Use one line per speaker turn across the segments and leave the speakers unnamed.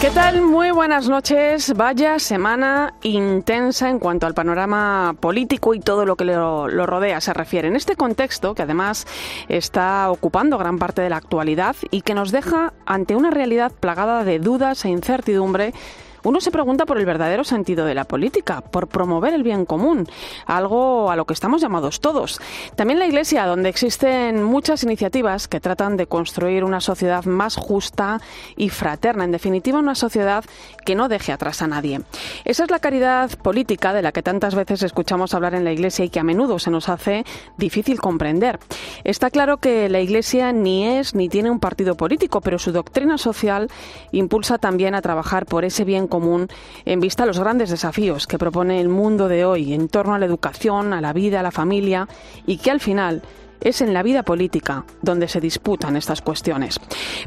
¿Qué tal? Muy buenas noches. Vaya semana intensa en cuanto al panorama político y todo lo que lo, rodea se refiere. En este contexto, que además está ocupando gran parte de la actualidad y que nos deja ante una realidad plagada de dudas e incertidumbre uno se pregunta por el verdadero sentido de la política, por promover el bien común, algo a lo que estamos llamados todos. También la Iglesia, donde existen muchas iniciativas que tratan de construir una sociedad más justa y fraterna, en definitiva una sociedad que no deje atrás a nadie. Esa es la caridad política de la que tantas veces escuchamos hablar en la Iglesia y que a menudo se nos hace difícil comprender. Está claro que la Iglesia ni es ni tiene un partido político, pero su doctrina social impulsa también a trabajar por ese bien común en vista a los grandes desafíos que propone el mundo de hoy en torno a la educación, a la vida, a la familia y que al final es en la vida política donde se disputan estas cuestiones.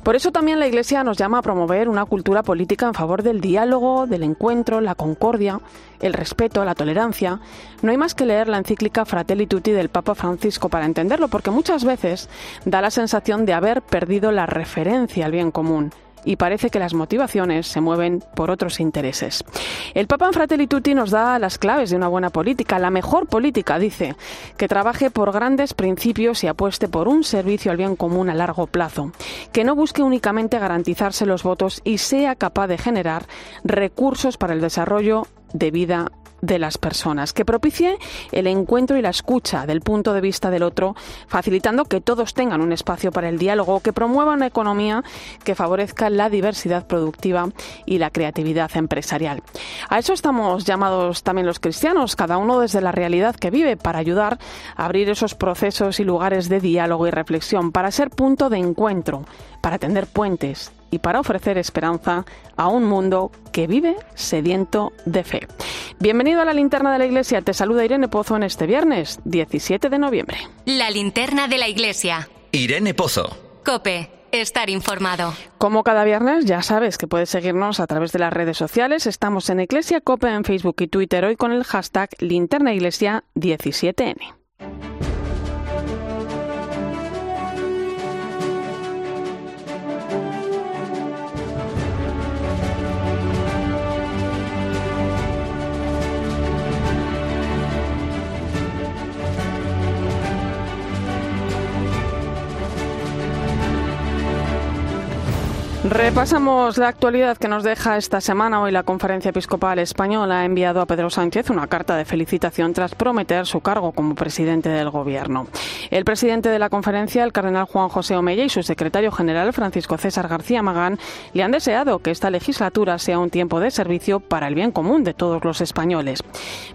Por eso también la Iglesia nos llama a promover una cultura política en favor del diálogo, del encuentro, la concordia, el respeto, la tolerancia. No hay más que leer la encíclica Fratelli Tutti del Papa Francisco para entenderlo, porque muchas veces da la sensación de haber perdido la referencia al bien común y parece que las motivaciones se mueven por otros intereses. El Papa en Fratelli Tutti nos da las claves de una buena política, la mejor política, dice, que trabaje por grandes principios y apueste por un servicio al bien común a largo plazo, que no busque únicamente garantizarse los votos y sea capaz de generar recursos para el desarrollo de vida de las personas, que propicie el encuentro y la escucha del punto de vista del otro, facilitando que todos tengan un espacio para el diálogo, que promueva una economía que favorezca la diversidad productiva y la creatividad empresarial. A eso estamos llamados también los cristianos, cada uno desde la realidad que vive, para ayudar a abrir esos procesos y lugares de diálogo y reflexión, para ser punto de encuentro, para tender puentes y para ofrecer esperanza a un mundo que vive sediento de fe. Bienvenido a la Linterna de la Iglesia. Te saluda Irene Pozo en este viernes 17 de noviembre.
La Linterna de la Iglesia.
Irene Pozo.
Cope estar informado.
Como cada viernes, ya sabes que puedes seguirnos a través de las redes sociales. Estamos en Iglesia Cope en Facebook y Twitter hoy con el hashtag linternaiglesia17n. Repasamos la actualidad que nos deja esta semana. Hoy la Conferencia Episcopal Española ha enviado a Pedro Sánchez una carta de felicitación tras prometer su cargo como presidente del Gobierno. El presidente de la conferencia, el cardenal Juan José Omella, y su secretario general, Francisco César García Magán, le han deseado que esta legislatura sea un tiempo de servicio para el bien común de todos los españoles.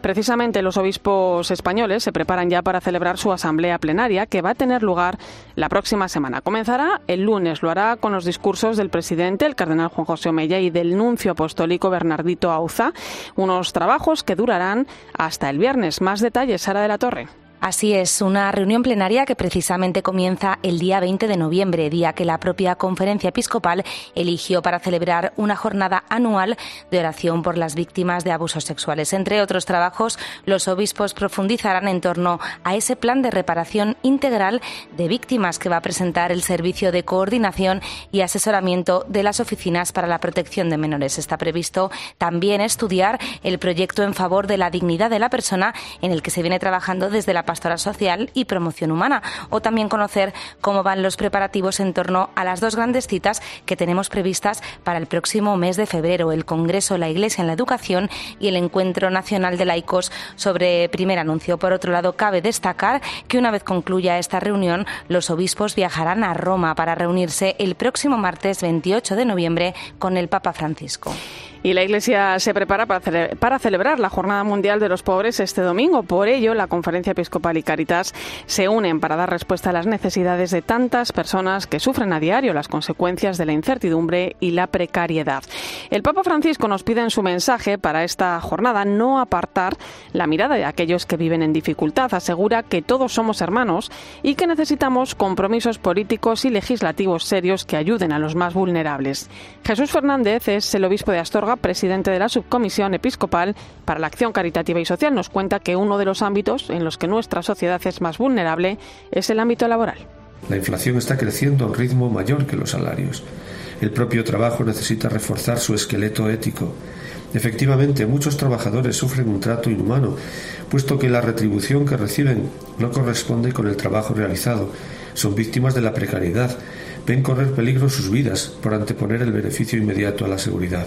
Precisamente los obispos españoles se preparan ya para celebrar su asamblea plenaria que va a tener lugar la próxima semana. Comenzará el lunes, lo hará con los discursos del presidente el cardenal Juan José Omeya, y del nuncio apostólico Bernardito Auza, unos trabajos que durarán hasta el viernes. Más detalles, Sara de la Torre.
Así es, una reunión plenaria que precisamente comienza el día 20 de noviembre, día que la propia conferencia episcopal eligió para celebrar una jornada anual de oración por las víctimas de abusos sexuales. Entre otros trabajos, los obispos profundizarán en torno a ese plan de reparación integral de víctimas que va a presentar el Servicio de Coordinación y Asesoramiento de las Oficinas para la Protección de Menores. Está previsto también estudiar el proyecto en favor de la dignidad de la persona en el que se viene trabajando desde la pastoral social y promoción humana, o también conocer cómo van los preparativos en torno a las dos grandes citas que tenemos previstas para el próximo mes de febrero, el Congreso La Iglesia en la Educación y el Encuentro Nacional de Laicos sobre primer anuncio. Por otro lado, cabe destacar que una vez concluya esta reunión, los obispos viajarán a Roma para reunirse el próximo martes 28 de noviembre con el Papa Francisco.
Y la Iglesia se prepara para, celebrar la Jornada Mundial de los Pobres este domingo. Por ello, la Conferencia Episcopal y Caritas se unen para dar respuesta a las necesidades de tantas personas que sufren a diario las consecuencias de la incertidumbre y la precariedad. El Papa Francisco nos pide en su mensaje para esta jornada no apartar la mirada de aquellos que viven en dificultad. Asegura que todos somos hermanos y que necesitamos compromisos políticos y legislativos serios que ayuden a los más vulnerables. Jesús Fernández es el obispo de Astorga presidente de la Subcomisión Episcopal para la Acción Caritativa y Social, nos cuenta que uno de los ámbitos en los que nuestra sociedad es más vulnerable es el ámbito laboral.
La inflación está creciendo a un ritmo mayor que los salarios. El propio trabajo necesita reforzar su esqueleto ético. Efectivamente, muchos trabajadores sufren un trato inhumano, puesto que la retribución que reciben no corresponde con el trabajo realizado. Son víctimas de la precariedad, ven correr peligro sus vidas por anteponer el beneficio inmediato a la seguridad.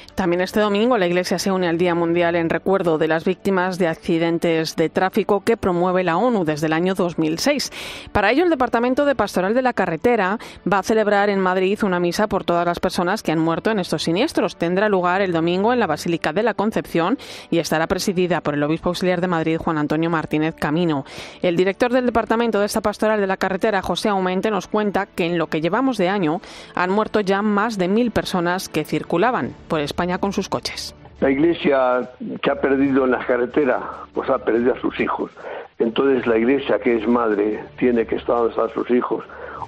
También este domingo la Iglesia se une al Día Mundial en recuerdo de las víctimas de accidentes de tráfico que promueve la ONU desde el año 2006. Para ello, el Departamento de Pastoral de la Carretera va a celebrar en Madrid una misa por todas las personas que han muerto en estos siniestros. Tendrá lugar el domingo en la Basílica de la Concepción y estará presidida por el obispo auxiliar de Madrid, Juan Antonio Martínez Camino. El director del Departamento de esta Pastoral de la Carretera, José Aumente, nos cuenta que en lo que llevamos de año han muerto ya más de mil personas que circulaban por España con sus coches.
La iglesia que ha perdido en la carretera, pues ha perdido a sus hijos. Entonces la iglesia que es madre tiene que estar donde están sus hijos,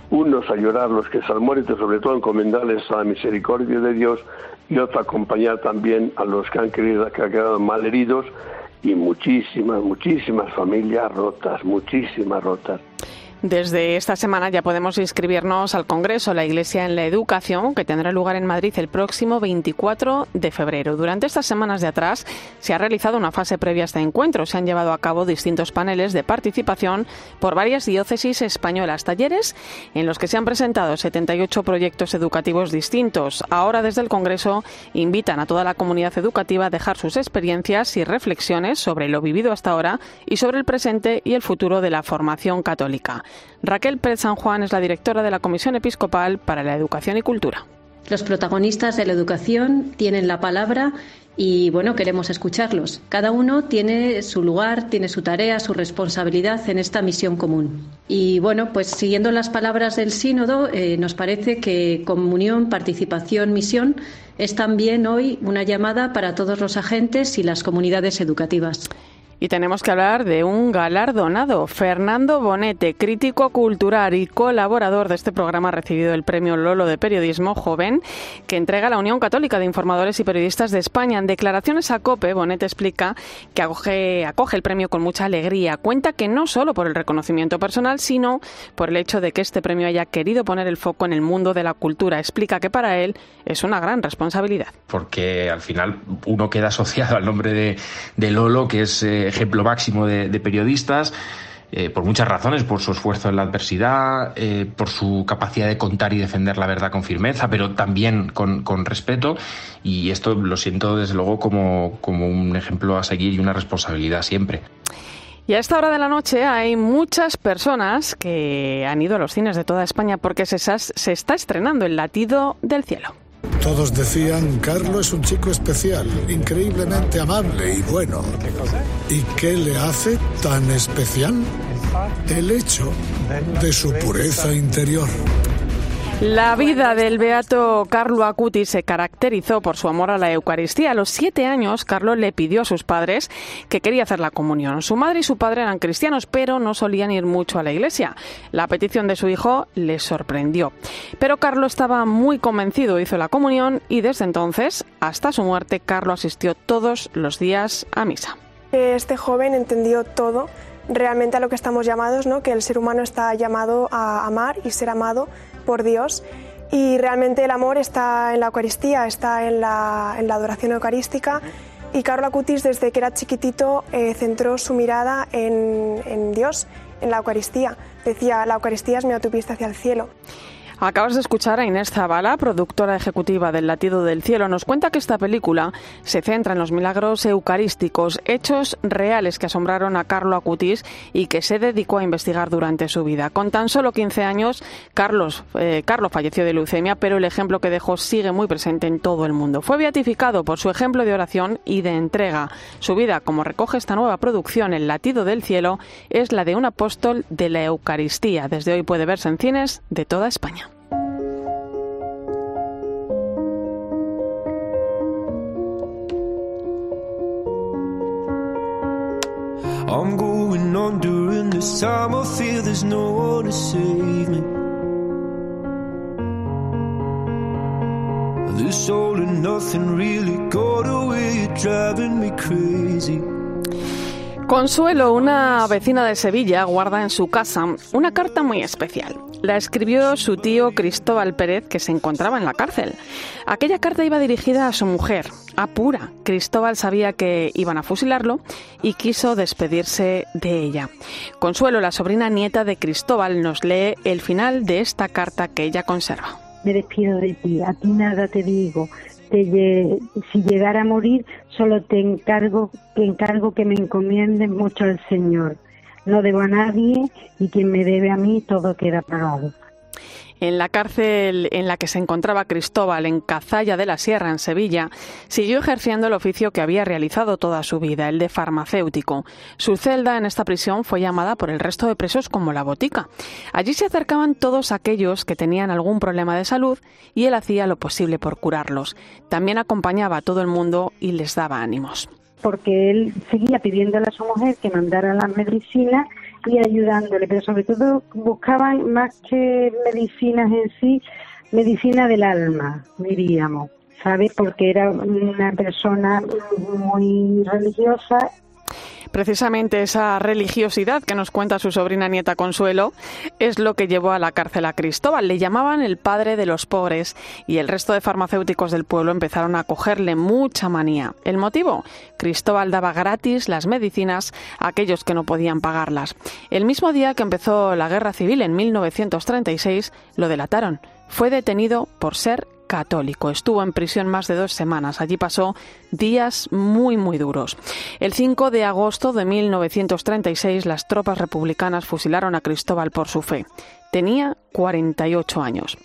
unos a llorar los que se han sobre todo encomendarles a la misericordia de Dios, y otro acompañar también a los que han, querido, que han quedado mal heridos, y muchísimas, muchísimas familias rotas, muchísimas rotas.
Desde esta semana ya podemos inscribirnos al Congreso La Iglesia en la Educación, que tendrá lugar en Madrid el próximo 24 de febrero. Durante estas semanas de atrás se ha realizado una fase previa a este encuentro. Se han llevado a cabo distintos paneles de participación por varias diócesis españolas, talleres en los que se han presentado 78 proyectos educativos distintos. Ahora desde el Congreso invitan a toda la comunidad educativa a dejar sus experiencias y reflexiones sobre lo vivido hasta ahora y sobre el presente y el futuro de la formación católica. Raquel Pérez San Juan es la directora de la Comisión Episcopal para la Educación y Cultura.
Los protagonistas de la educación tienen la palabra y bueno, queremos escucharlos. Cada uno tiene su lugar, tiene su tarea, su responsabilidad en esta misión común. Y bueno, pues siguiendo las palabras del sínodo, eh, nos parece que comunión, participación, misión es también hoy una llamada para todos los agentes y las comunidades educativas.
Y tenemos que hablar de un galardonado. Fernando Bonete, crítico cultural y colaborador de este programa, ha recibido el premio Lolo de Periodismo Joven que entrega la Unión Católica de Informadores y Periodistas de España. En declaraciones a COPE, Bonete explica que acoge, acoge el premio con mucha alegría. Cuenta que no solo por el reconocimiento personal, sino por el hecho de que este premio haya querido poner el foco en el mundo de la cultura. Explica que para él es una gran responsabilidad.
Porque al final uno queda asociado al nombre de, de Lolo, que es eh, ejemplo máximo de, periodistas. Eh, por muchas razones, por su esfuerzo en la adversidad, eh, por su capacidad de contar y defender la verdad con firmeza, pero también con, respeto. Y esto lo siento desde luego como, como un ejemplo a seguir y una responsabilidad siempre.
Y a esta hora de la noche hay muchas personas que han ido a los cines de toda España porque se, se está estrenando El latido del cielo.
Todos decían, Carlos es un chico especial, increíblemente amable y bueno. ¿Y qué le hace tan especial? El hecho de su pureza interior.
La vida del beato Carlo Acuti se caracterizó por su amor a la Eucaristía. A los siete años, Carlo le pidió a sus padres que quería hacer la comunión. Su madre y su padre eran cristianos, pero no solían ir mucho a la iglesia. La petición de su hijo le sorprendió. Pero Carlo estaba muy convencido, hizo la comunión y desde entonces, hasta su muerte, Carlo asistió todos los días a misa.
Este joven entendió todo realmente a lo que estamos llamados, ¿no? que el ser humano está llamado a amar y ser amado por Dios. Y realmente el amor está en la Eucaristía, está en la, adoración eucarística. Y Carlo Acutis, desde que era chiquitito, eh, centró su mirada en, en Dios, en la Eucaristía. Decía, la Eucaristía es mi autopista hacia el cielo.
Acabas de escuchar a Inés Zavala, productora ejecutiva del Latido del Cielo. Nos cuenta que esta película se centra en los milagros eucarísticos, hechos reales que asombraron a Carlo Acutis y que se dedicó a investigar durante su vida. Con tan solo 15 años, Carlos, eh, Carlos falleció de leucemia, pero el ejemplo que dejó sigue muy presente en todo el mundo. Fue beatificado por su ejemplo de oración y de entrega. Su vida, como recoge esta nueva producción, El Latido del Cielo, es la de un apóstol de la Eucaristía. Desde hoy puede verse en cines de toda España. I'm going on during this time. I feel there's no one to save me. This all and nothing really got away, driving me crazy. Consuelo, una vecina de Sevilla, guarda en su casa una carta muy especial. La escribió su tío Cristóbal Pérez, que se encontraba en la cárcel. Aquella carta iba dirigida a su mujer, Apura. Cristóbal sabía que iban a fusilarlo y quiso despedirse de ella. Consuelo, la sobrina nieta de Cristóbal, nos lee el final de esta carta que ella conserva.
Me despido de ti, a ti nada te digo, si llegara a morir, solo te encargo que encargo que me encomiendes mucho al Señor. No debo a nadie y quien me debe a mí todo queda pagado.
En la cárcel en la que se encontraba Cristóbal, en Cazalla de la Sierra, en Sevilla, siguió ejerciendo el oficio que había realizado toda su vida, el de farmacéutico. Su celda en esta prisión fue llamada por el resto de presos como la botica. Allí se acercaban todos aquellos que tenían algún problema de salud y él hacía lo posible por curarlos. También acompañaba a todo el mundo y les daba ánimos.
Porque él seguía pidiéndole a su mujer que mandara las medicinas y ayudándole, pero sobre todo buscaban más que medicinas en sí, medicina del alma, diríamos, ¿sabes? Porque era una persona muy religiosa
Precisamente esa religiosidad que nos cuenta su sobrina nieta Consuelo es lo que llevó a la cárcel a Cristóbal. Le llamaban el padre de los pobres y el resto de farmacéuticos del pueblo empezaron a cogerle mucha manía. ¿El motivo? Cristóbal daba gratis las medicinas a aquellos que no podían pagarlas. El mismo día que empezó la guerra civil en 1936 lo delataron. Fue detenido por ser católico. Estuvo en prisión más de dos semanas. Allí pasó días muy, muy duros. El 5 de agosto de 1936 las tropas republicanas fusilaron a Cristóbal por su fe. Tenía 48 años.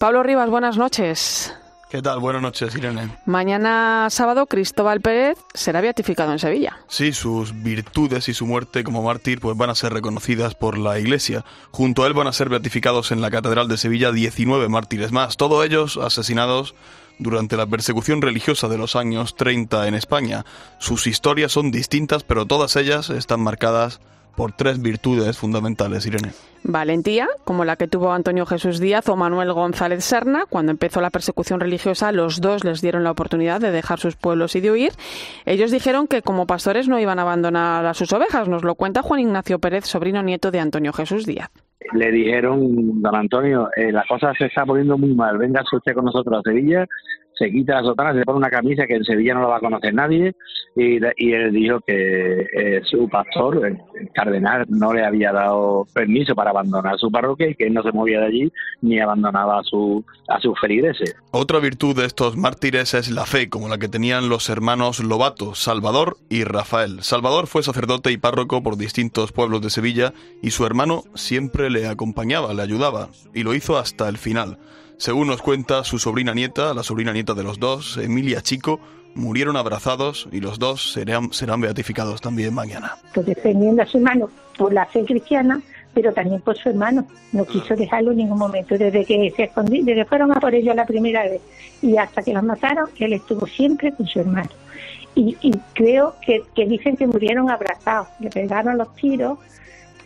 Pablo Rivas, buenas noches.
¿Qué tal? Buenas noches, Irene.
Mañana sábado Cristóbal Pérez será beatificado en Sevilla.
Sí, sus virtudes y su muerte como mártir pues van a ser reconocidas por la Iglesia. Junto a él van a ser beatificados en la Catedral de Sevilla 19 mártires más, todos ellos asesinados durante la persecución religiosa de los años 30 en España. Sus historias son distintas, pero todas ellas están marcadas por tres virtudes fundamentales, Irene.
Valentía, como la que tuvo Antonio Jesús Díaz o Manuel González Serna. Cuando empezó la persecución religiosa, los dos les dieron la oportunidad de dejar sus pueblos y de huir. Ellos dijeron que como pastores no iban a abandonar a sus ovejas. Nos lo cuenta Juan Ignacio Pérez, sobrino nieto de Antonio Jesús Díaz.
Le dijeron, don Antonio, eh, la cosa se está poniendo muy mal, venga usted con nosotros a Sevilla se quita la sotana, se pone una camisa que en Sevilla no la va a conocer nadie y, él dijo que eh, su pastor, el, cardenal, no le había dado permiso para abandonar su parroquia y que él no se movía de allí ni abandonaba a, su, a sus feligreses.
Otra virtud de estos mártires es la fe, como la que tenían los hermanos Lobato, Salvador y Rafael. Salvador fue sacerdote y párroco por distintos pueblos de Sevilla y su hermano siempre le acompañaba, le ayudaba y lo hizo hasta el final. Según nos cuenta su sobrina nieta, la sobrina nieta de los dos, Emilia Chico, murieron abrazados y los dos serán, serán beatificados también mañana.
Pues defendiendo a su hermano por la fe cristiana, pero también por su hermano. No quiso dejarlo en ningún momento. Desde que se escondí, desde que fueron a por ellos la primera vez y hasta que los mataron, él estuvo siempre con su hermano. Y, creo que, que, dicen que murieron abrazados. Le pegaron los tiros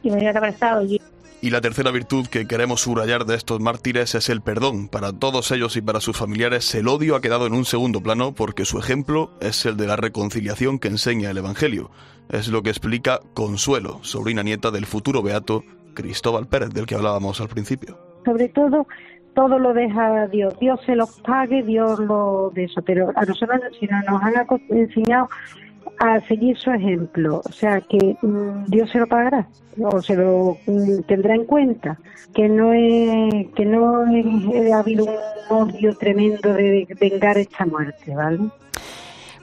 y murieron abrazados.
Y la tercera virtud que queremos subrayar de estos mártires es el perdón. Para todos ellos y para sus familiares el odio ha quedado en un segundo plano porque su ejemplo es el de la reconciliación que enseña el Evangelio. Es lo que explica Consuelo, sobrina nieta del futuro beato Cristóbal Pérez, del que hablábamos al principio.
Sobre todo, todo lo deja a Dios. Dios se los pague, Dios lo de. Pero a nosotros, si no nos han enseñado a seguir su ejemplo. O sea, que mm, Dios se lo pagará o se lo mm, tendrá en cuenta. Que no es, que no ha habido un odio tremendo de vengar esta muerte, ¿vale?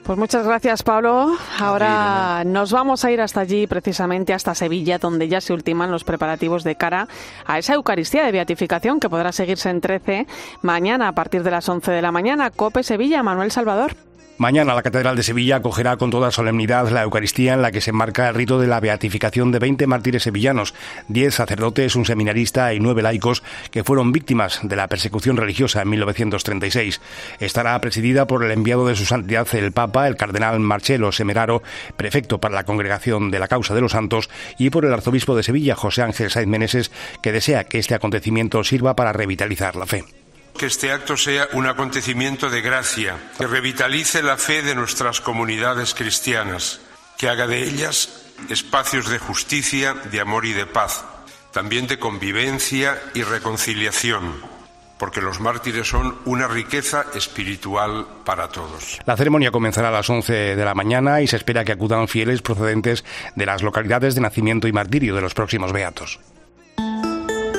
Pues muchas gracias, Pablo. Ahora nos vamos a ir hasta allí, precisamente hasta Sevilla, donde ya se ultiman los preparativos de cara a esa Eucaristía de beatificación que podrá seguirse en 13 mañana a partir de las 11 de la mañana. Cope Sevilla, Manuel Salvador.
Mañana la Catedral de Sevilla acogerá con toda solemnidad la Eucaristía en la que se marca el rito de la beatificación de 20 mártires sevillanos, 10 sacerdotes, un seminarista y 9 laicos que fueron víctimas de la persecución religiosa en 1936. Estará presidida por el enviado de su santidad el Papa, el cardenal Marcelo Semeraro, prefecto para la Congregación de la Causa de los Santos, y por el arzobispo de Sevilla, José Ángel Saiz Meneses, que desea que este acontecimiento sirva para revitalizar la fe
que este acto sea un acontecimiento de gracia, que revitalice la fe de nuestras comunidades cristianas, que haga de ellas espacios de justicia, de amor y de paz, también de convivencia y reconciliación, porque los mártires son una riqueza espiritual para todos.
La ceremonia comenzará a las 11 de la mañana y se espera que acudan fieles procedentes de las localidades de nacimiento y martirio de los próximos beatos.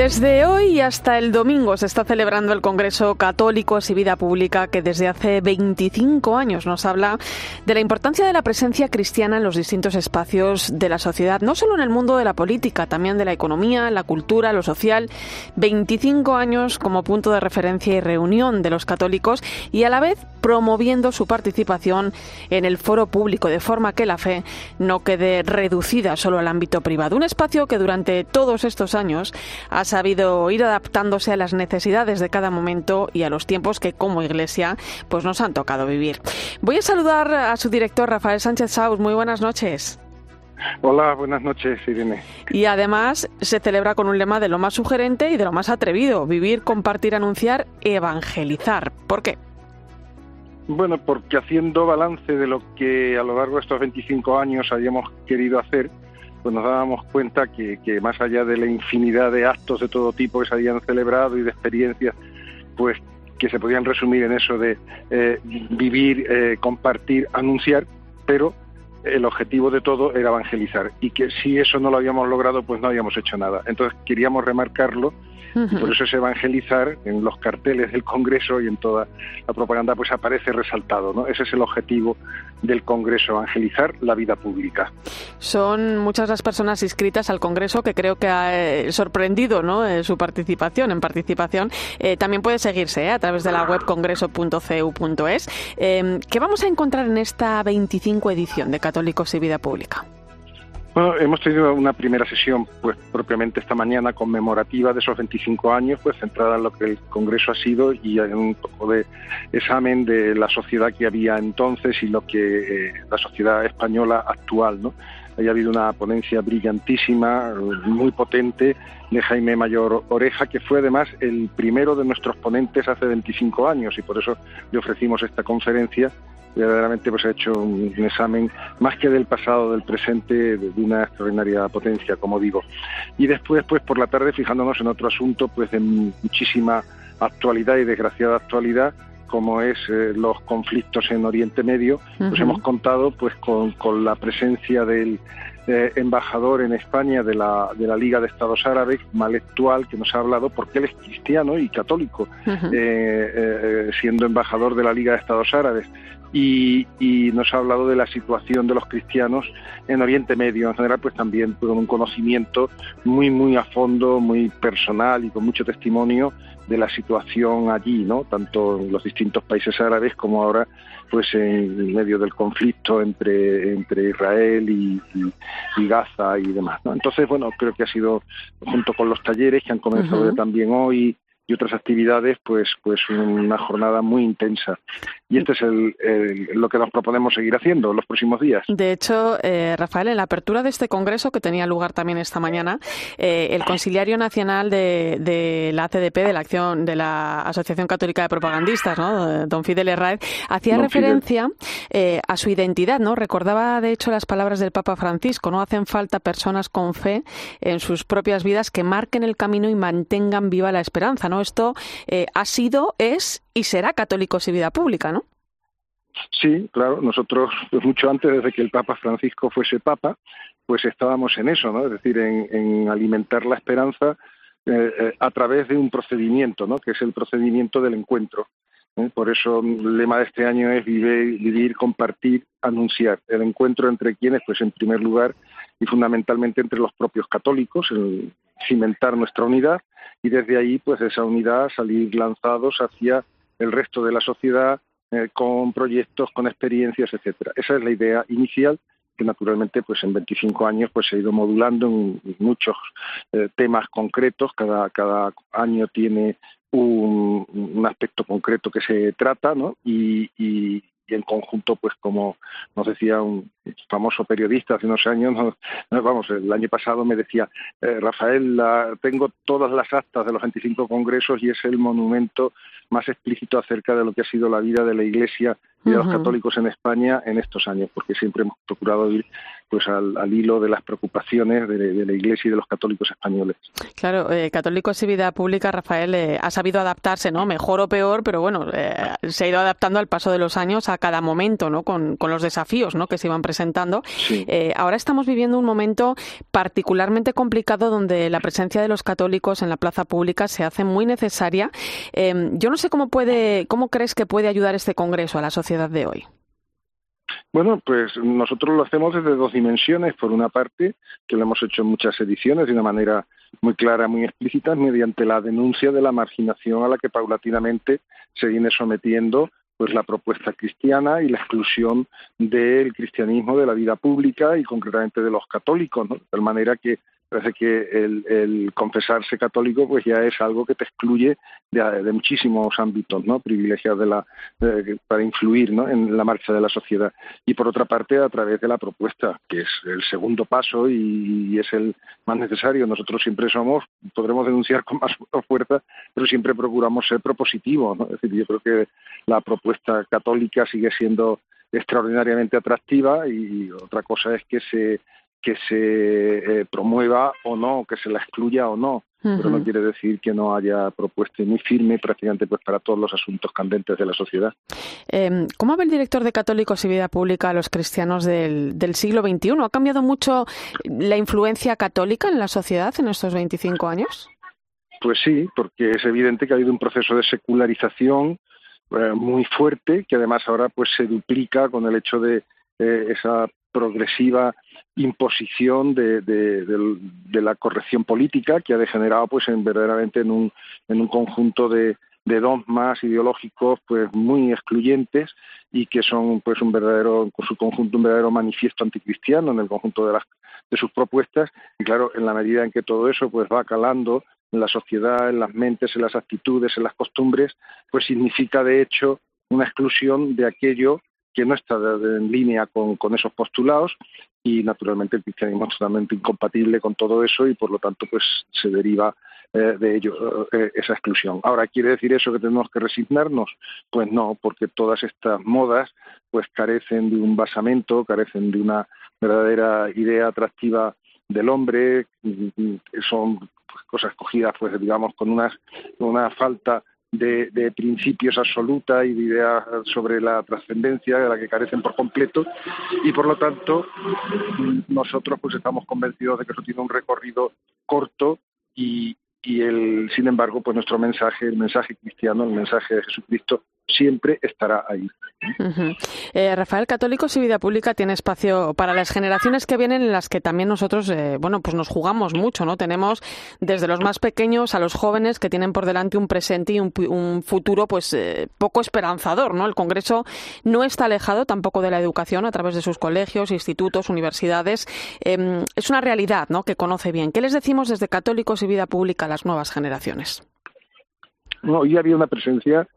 Desde hoy hasta el domingo se está celebrando el Congreso Católicos y Vida Pública que desde hace 25 años nos habla de la importancia de la presencia cristiana en los distintos espacios de la sociedad, no solo en el mundo de la política, también de la economía, la cultura, lo social. 25 años como punto de referencia y reunión de los católicos y a la vez promoviendo su participación en el foro público de forma que la fe no quede reducida solo al ámbito privado. Un espacio que durante todos estos años ha sabido ir adaptándose a las necesidades de cada momento y a los tiempos que como iglesia pues nos han tocado vivir. Voy a saludar a su director Rafael Sánchez Saus. Muy buenas noches.
Hola, buenas noches, Irene.
Y además se celebra con un lema de lo más sugerente y de lo más atrevido, vivir, compartir, anunciar, evangelizar. ¿Por qué?
Bueno, porque haciendo balance de lo que a lo largo de estos 25 años hayamos querido hacer, pues nos dábamos cuenta que, más allá de la infinidad de actos de todo tipo que se habían celebrado y de experiencias, pues que se podían resumir en eso de eh, vivir, eh, compartir, anunciar, pero el objetivo de todo era evangelizar y que si eso no lo habíamos logrado, pues no habíamos hecho nada. Entonces queríamos remarcarlo por eso es evangelizar en los carteles del Congreso y en toda la propaganda pues aparece resaltado, ¿no? Ese es el objetivo del Congreso, evangelizar la vida pública.
Son muchas las personas inscritas al Congreso que creo que ha eh, sorprendido, ¿no? Eh, su participación, en participación. Eh, también puede seguirse a través de la web congreso.cu.es. ¿Qué vamos a encontrar en esta 25 edición de Católicos y Vida Pública?
Bueno, hemos tenido una primera sesión, pues propiamente esta mañana, conmemorativa de esos 25 años, pues centrada en lo que el Congreso ha sido y en un poco de examen de la sociedad que había entonces y lo que eh, la sociedad española actual, ¿no? Haya habido una ponencia brillantísima, muy potente, de Jaime Mayor Oreja, que fue además el primero de nuestros ponentes hace 25 años y por eso le ofrecimos esta conferencia verdaderamente pues ha hecho un, examen más que del pasado, del presente, de, una extraordinaria potencia, como digo. Y después, pues por la tarde, fijándonos en otro asunto, pues de muchísima actualidad y desgraciada actualidad, como es eh, los conflictos en Oriente Medio, pues hemos contado pues con, con la presencia del eh, embajador en España de la, de la Liga de Estados Árabes, Malectual, que nos ha hablado porque él es cristiano y católico, eh, siendo embajador de la Liga de Estados Árabes y, nos ha hablado de la situación de los cristianos en Oriente Medio en general, pues también con un conocimiento muy, muy a fondo, muy personal y con mucho testimonio de la situación allí, ¿no? Tanto en los distintos países árabes como ahora, pues en medio del conflicto entre, entre Israel y, Gaza y demás, ¿no? Entonces, bueno, creo que ha sido, junto con los talleres que han comenzado también hoy y otras actividades, pues, pues una jornada muy intensa y este es el, lo que nos proponemos seguir haciendo en los próximos días.
De hecho, eh, Rafael, en la apertura de este congreso que tenía lugar también esta mañana, eh, el conciliario nacional de, la ACDP, de la acción de la Asociación Católica de Propagandistas, ¿no? don Fidel Herráez, hacía referencia eh, a su identidad, ¿no? Recordaba, de hecho, las palabras del Papa Francisco, ¿no? Hacen falta personas con fe en sus propias vidas que marquen el camino y mantengan viva la esperanza, ¿no? Esto ha sido, es y será católicos y vida pública, ¿no?
Sí, claro, nosotros pues, mucho antes, desde que el Papa Francisco fuese Papa, pues estábamos en eso, ¿no? Es decir, en, alimentar la esperanza eh, eh, a través de un procedimiento, ¿no? Que es el procedimiento del encuentro. ¿eh? Por eso el lema de este año es vivir, vivir, compartir, anunciar. El encuentro entre quienes, pues en primer lugar y fundamentalmente entre los propios católicos, el cimentar nuestra unidad y desde ahí, pues esa unidad salir lanzados hacia el resto de la sociedad eh, con proyectos, con experiencias, etcétera. Esa es la idea inicial que naturalmente pues en 25 años pues se ha ido modulando en muchos eh, temas concretos cada cada año tiene un, un, aspecto concreto que se trata ¿no? y, y, y en conjunto, pues como nos decía un famoso periodista hace unos años, vamos, el año pasado me decía, eh, Rafael, tengo todas las actas de los 25 congresos y es el monumento más explícito acerca de lo que ha sido la vida de la Iglesia y de los católicos en España en estos años, porque siempre hemos procurado ir pues al, hilo de las preocupaciones de, la Iglesia y de los católicos españoles.
Claro, eh, Católicos y Vida Pública, Rafael, eh, ha sabido adaptarse, ¿no? Mejor o peor, pero bueno, eh, se ha ido adaptando al paso de los años a cada momento, ¿no? Con, con los desafíos, ¿no? Que se iban presentando. ahora estamos viviendo un momento particularmente complicado donde la presencia de los católicos en la plaza pública se hace muy necesaria. yo no sé cómo puede, cómo crees que puede ayudar este Congreso a la sociedad de hoy.
Bueno, pues nosotros lo hacemos desde dos dimensiones. Por una parte, que lo hemos hecho en muchas ediciones de una manera muy clara, muy explícita, mediante la denuncia de la marginación a la que paulatinamente se viene sometiendo pues la propuesta cristiana y la exclusión del cristianismo de la vida pública y concretamente de los católicos, ¿no? de tal manera que parece que el, confesarse católico pues ya es algo que te excluye de, muchísimos ámbitos no privilegiados de la para influir ¿no? en la marcha de la sociedad y por otra parte a través de la propuesta que es el segundo paso y, es el más necesario nosotros siempre somos podremos denunciar con más fuerza pero siempre procuramos ser propositivos ¿no? es decir yo creo que la propuesta católica sigue siendo extraordinariamente atractiva y otra cosa es que se que se eh, promueva o no, que se la excluya o no. Pero no quiere decir que no haya propuesta muy firme prácticamente pues para todos los asuntos candentes de la sociedad.
Eh, ¿Cómo ve el director de Católicos y Vida Pública a los cristianos del, del siglo XXI? ¿Ha cambiado mucho la influencia católica en la sociedad en estos 25 años?
Pues sí, porque es evidente que ha habido un proceso de secularización eh, muy fuerte que además ahora pues se duplica con el hecho de eh, esa progresiva imposición de, la corrección política que ha degenerado pues en verdaderamente en un, en un conjunto de, dogmas ideológicos pues muy excluyentes y que son pues un verdadero con su conjunto un verdadero manifiesto anticristiano en el conjunto de las de sus propuestas. Y claro en la medida en que todo eso pues va calando en la sociedad en las mentes en las actitudes en las costumbres pues significa de hecho una exclusión de aquello que no está en línea con, con esos postulados y naturalmente el cristianismo es totalmente incompatible con todo eso y por lo tanto pues se deriva eh, de ello eh, esa exclusión. Ahora, ¿quiere decir eso que tenemos que resignarnos? Pues no, porque todas estas modas pues carecen de un basamento, carecen de una verdadera idea atractiva del hombre, son cosas cogidas pues digamos con unas, una falta de, principios absoluta y de ideas sobre la trascendencia de la que carecen por completo. Y por lo tanto nosotros pues estamos convencidos de que eso tiene un recorrido corto y, y el, sin embargo, pues nuestro mensaje, el mensaje cristiano, el mensaje de Jesucristo, siempre estará ahí.
eh, Rafael, Católicos y Vida Pública tiene espacio para las generaciones que vienen en las que también nosotros, eh, bueno, pues nos jugamos mucho, ¿no? Tenemos desde los más pequeños a los jóvenes que tienen por delante un presente y un, futuro, pues, eh, poco esperanzador, ¿no? El Congreso no está alejado tampoco de la educación a través de sus colegios, institutos, universidades. Em, es una realidad, ¿no? Que conoce bien. ¿Qué les decimos desde Católicos y Vida Pública a las nuevas generaciones?
No, hoy había una presencia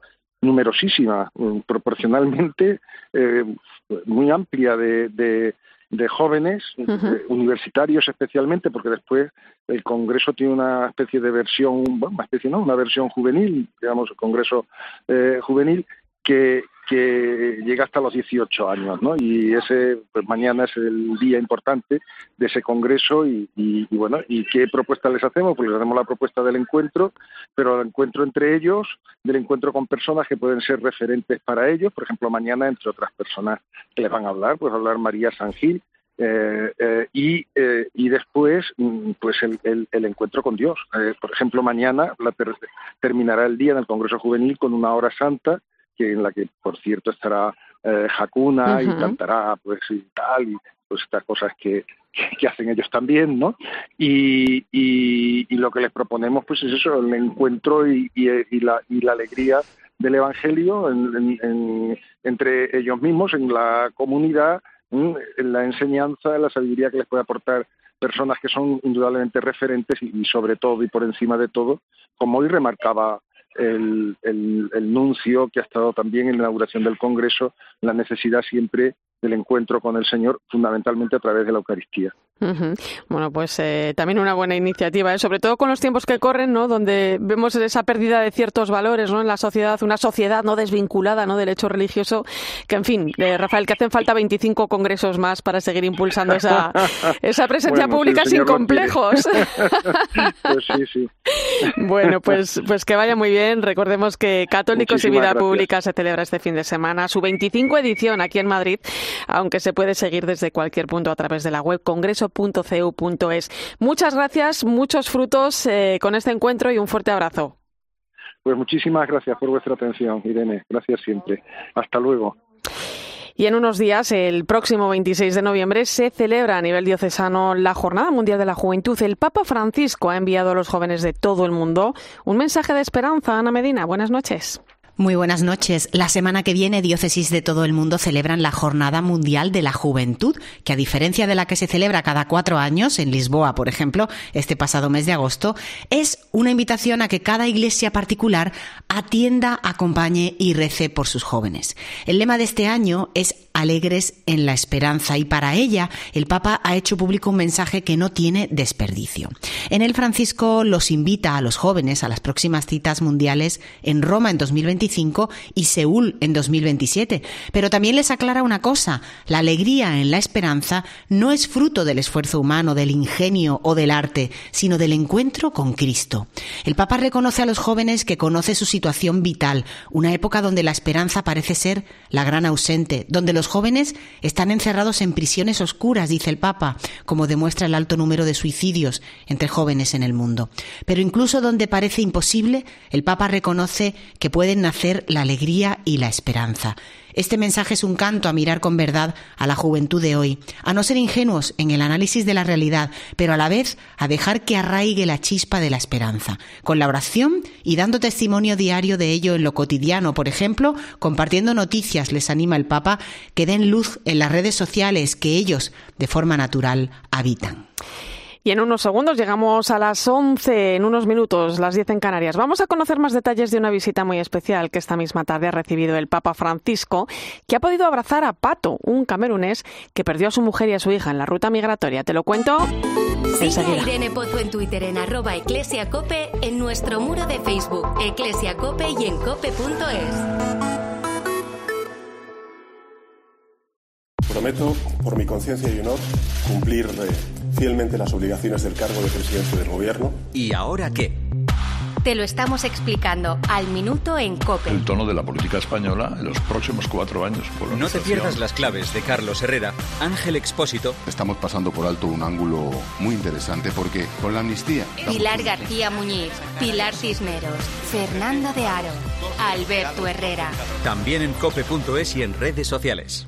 numerosísima, mm, proporcionalmente eh, muy amplia de, de, jóvenes, universitarios especialmente, porque después el Congreso tiene una especie de versión, bueno, una especie, ¿no? Una versión juvenil, digamos, el Congreso eh, juvenil, que, que llega hasta los 18 años, ¿no? Y ese, pues mañana es el día importante de ese congreso y, bueno, ¿y qué propuesta les hacemos? Pues les hacemos la propuesta del encuentro, pero el encuentro entre ellos, del encuentro con personas que pueden ser referentes para ellos, por ejemplo, mañana, entre otras personas que les van a hablar, pues hablar María Sangil, eh, eh, y, eh, y después mm, pues el, el, encuentro con Dios. por ejemplo, mañana la terminará el día en el Congreso Juvenil con una hora santa que en la que por cierto estará eh, Hakuna y cantará pues y tal y pues estas cosas que, que, hacen ellos también, ¿no? Y, y, lo que les proponemos pues es eso, el encuentro y, y, la, y la alegría del Evangelio en, entre ellos mismos, en la comunidad, en la enseñanza, en la sabiduría que les puede aportar personas que son indudablemente referentes y, sobre todo y por encima de todo, como hoy remarcaba el, el, nuncio que ha estado también en la inauguración del Congreso, la necesidad siempre del encuentro con el Señor, fundamentalmente a través de la Eucaristía.
Bueno, pues eh, también una buena iniciativa, ¿eh? sobre todo con los tiempos que corren, ¿no? Donde vemos esa pérdida de ciertos valores, ¿no? En la sociedad, una sociedad no desvinculada, ¿no? Del hecho religioso, que en fin, eh, Rafael, que hacen falta 25 congresos más para seguir impulsando esa, esa presencia pública sin complejos.
pues sí, sí.
Bueno, pues, pues que vaya muy bien. Recordemos que Católicos y Vida Pública se celebra este fin de semana su 25 edición aquí en Madrid, aunque se puede seguir desde cualquier punto a través de la web Congreso Muchas gracias, muchos frutos eh, con este encuentro y un fuerte abrazo.
Pues muchísimas gracias por vuestra atención, Irene. Gracias siempre. Hasta luego.
Y en unos días, el próximo 26 de noviembre, se celebra a nivel diocesano la Jornada Mundial de la Juventud. El Papa Francisco ha enviado a los jóvenes de todo el mundo un mensaje de esperanza. Ana Medina, buenas noches.
Muy buenas noches. La semana que viene, diócesis de todo el mundo celebran la Jornada Mundial de la Juventud, que a diferencia de la que se celebra cada cuatro años, en Lisboa, por ejemplo, este pasado mes de agosto, es una invitación a que cada iglesia particular atienda, acompañe y rece por sus jóvenes. El lema de este año es alegres en la esperanza y para ella el Papa ha hecho público un mensaje que no tiene desperdicio. En él Francisco los invita a los jóvenes a las próximas citas mundiales en Roma en 2025 y Seúl en 2027, pero también les aclara una cosa, la alegría en la esperanza no es fruto del esfuerzo humano, del ingenio o del arte, sino del encuentro con Cristo. El Papa reconoce a los jóvenes que conoce su situación vital, una época donde la esperanza parece ser la gran ausente, donde los los jóvenes están encerrados en prisiones oscuras, dice el Papa, como demuestra el alto número de suicidios entre jóvenes en el mundo. Pero incluso donde parece imposible, el Papa reconoce que pueden nacer la alegría y la esperanza. Este mensaje es un canto a mirar con verdad a la juventud de hoy, a no ser ingenuos en el análisis de la realidad, pero a la vez a dejar que arraigue la chispa de la esperanza, con la oración y dando testimonio diario de ello en lo cotidiano, por ejemplo, compartiendo noticias, les anima el Papa, que den luz en las redes sociales que ellos, de forma natural, habitan.
Y en unos segundos llegamos a las 11, en unos minutos, las 10 en Canarias. Vamos a conocer más detalles de una visita muy especial que esta misma tarde ha recibido el Papa Francisco, que ha podido abrazar a Pato, un camerunés que perdió a su mujer y a su hija en la ruta migratoria. Te lo cuento.
Sigue a Irene Pozo en Twitter en arroba eclesiacope, en nuestro muro de Facebook, eclesiacope y en cope.es.
Prometo, por mi conciencia y honor, cumplir fielmente las obligaciones del cargo de presidente del gobierno.
¿Y ahora qué?
Te lo estamos explicando al minuto en COPE.
El tono de la política española en los próximos cuatro años.
No te pierdas las claves de Carlos Herrera, Ángel Expósito.
Estamos pasando por alto un ángulo muy interesante porque con la amnistía.
Pilar García Muñiz, Pilar Cisneros, Fernando de Aro, Alberto Herrera.
También en cope.es y en redes sociales.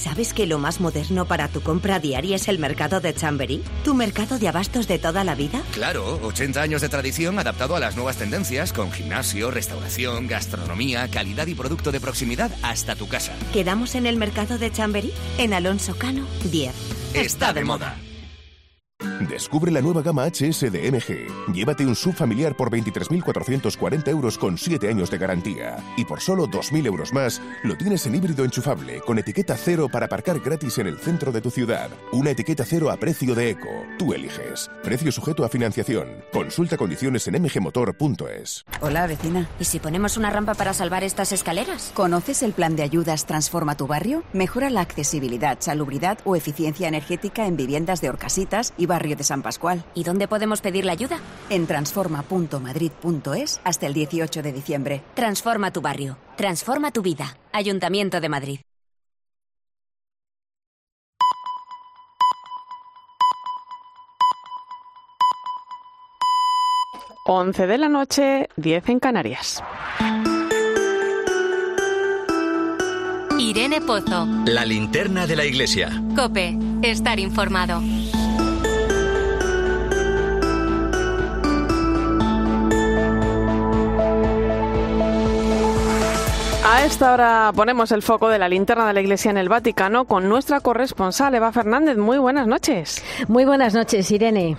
¿Sabes que lo más moderno para tu compra diaria es el mercado de Chamberí? ¿Tu mercado de abastos de toda la vida?
Claro, 80 años de tradición adaptado a las nuevas tendencias con gimnasio, restauración, gastronomía, calidad y producto de proximidad hasta tu casa.
¿Quedamos en el mercado de Chamberí? En Alonso Cano, 10.
Está de moda.
Descubre la nueva gama HS de MG. Llévate un subfamiliar por 23.440 euros con 7 años de garantía. Y por solo 2.000 euros más, lo tienes en híbrido enchufable, con etiqueta cero para aparcar gratis en el centro de tu ciudad. Una etiqueta cero a precio de eco. Tú eliges. Precio sujeto a financiación. Consulta condiciones en mgmotor.es.
Hola, vecina. ¿Y si ponemos una rampa para salvar estas escaleras? ¿Conoces el plan de ayudas Transforma tu barrio? Mejora la accesibilidad, salubridad o eficiencia energética en viviendas de Orcasitas y barrio de San Pascual. ¿Y dónde podemos pedir la ayuda? En transforma.madrid.es hasta el 18 de diciembre. Transforma tu barrio. Transforma tu vida. Ayuntamiento de Madrid.
Once de la noche, 10 en Canarias.
Irene Pozo.
La linterna de la iglesia.
Cope. Estar informado.
A esta hora ponemos el foco de la linterna de la Iglesia en el Vaticano con nuestra corresponsal Eva Fernández. Muy buenas noches.
Muy buenas noches, Irene.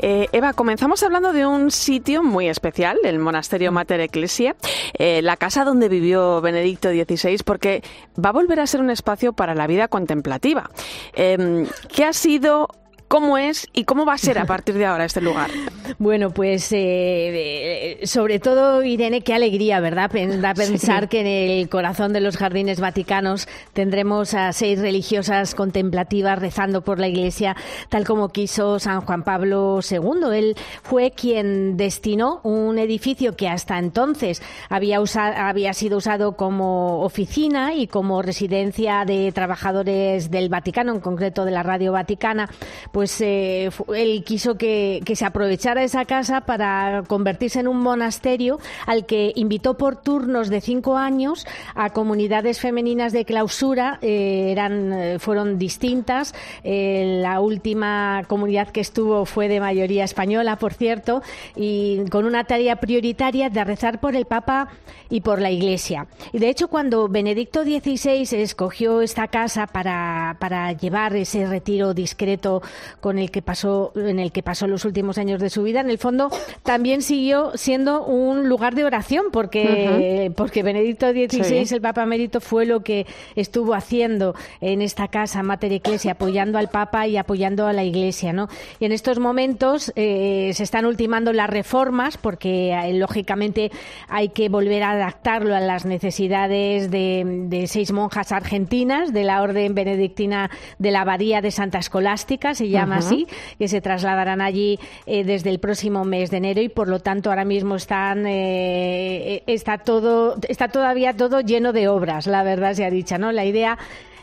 Eh, Eva, comenzamos hablando de un sitio muy especial, el monasterio Mater Ecclesia, eh, la casa donde vivió Benedicto XVI, porque va a volver a ser un espacio para la vida contemplativa. Eh, ¿Qué ha sido cómo es y cómo va a ser a partir de ahora este lugar.
Bueno, pues eh, sobre todo, Irene, qué alegría, ¿verdad? pensar que en el corazón de los jardines vaticanos tendremos a seis religiosas contemplativas rezando por la Iglesia, tal como quiso San Juan Pablo II. Él fue quien destinó un edificio que hasta entonces había, había sido usado como oficina y como residencia de trabajadores del Vaticano, en concreto de la Radio Vaticana, pues eh, él quiso que, se aprovechara esa casa para convertirse en un monasterio al que invitó por turnos de cinco años a comunidades femeninas de clausura. Eh, eran, eh, fueron distintas. la última comunidad que estuvo fue de mayoría española, por cierto, y con una tarea prioritaria de rezar por el Papa y por la Iglesia. Y de hecho, cuando Benedicto XVI escogió esta casa para, para llevar ese retiro discreto con el que pasó, en el que pasó los últimos años de su vida, en el fondo también siguió siendo un lugar de oración, porque, porque Benedicto XVI, el Papa Emérito, fue lo que estuvo haciendo en esta casa Mater Ecclesia, apoyando al Papa y apoyando a la Iglesia, ¿no? Y en estos momentos eh, se están ultimando las reformas, porque eh, lógicamente hay que volver a adaptarlo a las necesidades de, de seis monjas argentinas de la Orden Benedictina de la Abadía de Santa Escolástica, se llama así, que se trasladarán allí eh, desde el próximo mes de enero y por lo tanto ahora mismo están eh, está todo está todavía todo lleno de obras, la verdad se ha dicho, ¿no? La idea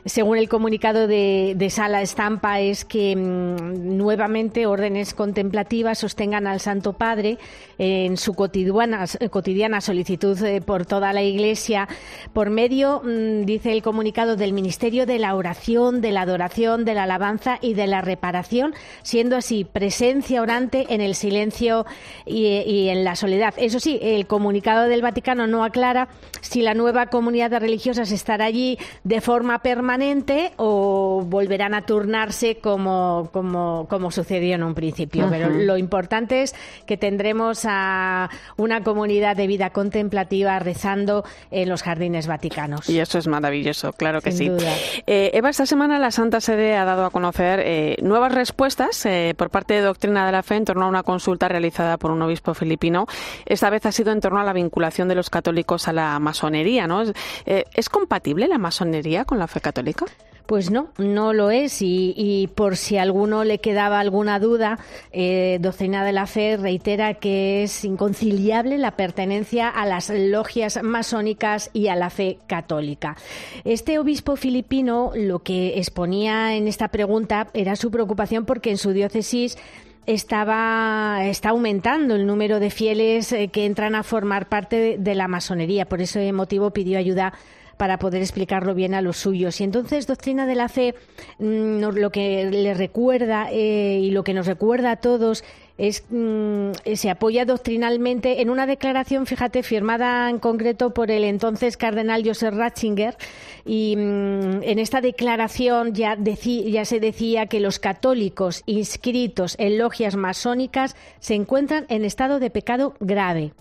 según el comunicado de, Sala Estampa, es que mm, nuevamente órdenes contemplativas sostengan al Santo Padre en su cotidiana, cotidiana solicitud eh, por toda la Iglesia por medio, mm, dice el comunicado, del Ministerio de la Oración, de la Adoración, de la Alabanza y de la Reparación, siendo así presencia orante en el silencio y, en la soledad. Eso sí, el comunicado del Vaticano no aclara si la nueva comunidad de religiosas estará allí de forma permanente o volverán a turnarse como, como, como sucedió en un principio. Pero lo importante es que tendremos a una comunidad de vida contemplativa rezando en los jardines vaticanos.
Y eso es maravilloso, claro que sí. Eh, Eva, esta semana la Santa Sede ha dado a conocer eh, nuevas respuestas eh, por parte de Doctrina de la Fe en torno a una consulta realizada por un obispo filipino. Esta vez ha sido en torno a la vinculación de los católicos a la masonería. ¿no? ¿Es compatible la masonería con la fe católica?
Pues no, no lo es. Y, por si a alguno le quedaba alguna duda, eh, Doctrina de la Fe reitera que es inconciliable la pertenencia a las logias masónicas y a la fe católica. Este obispo filipino lo que exponía en esta pregunta era su preocupación porque en su diócesis estaba está aumentando el número de fieles eh, que entran a formar parte de, de la masonería. Por ese motivo pidió ayuda para poder explicarlo bien a los suyos. Y entonces, Doctrina de la Fe, mm, lo que le recuerda eh, y lo que nos recuerda a todos es, mm, se apoya doctrinalmente en una declaración, fíjate, firmada en concreto por el entonces cardenal Joseph Ratzinger. Y mm, en esta declaración ya, ya se decía que los católicos inscritos en logias masónicas se encuentran en estado de pecado grave.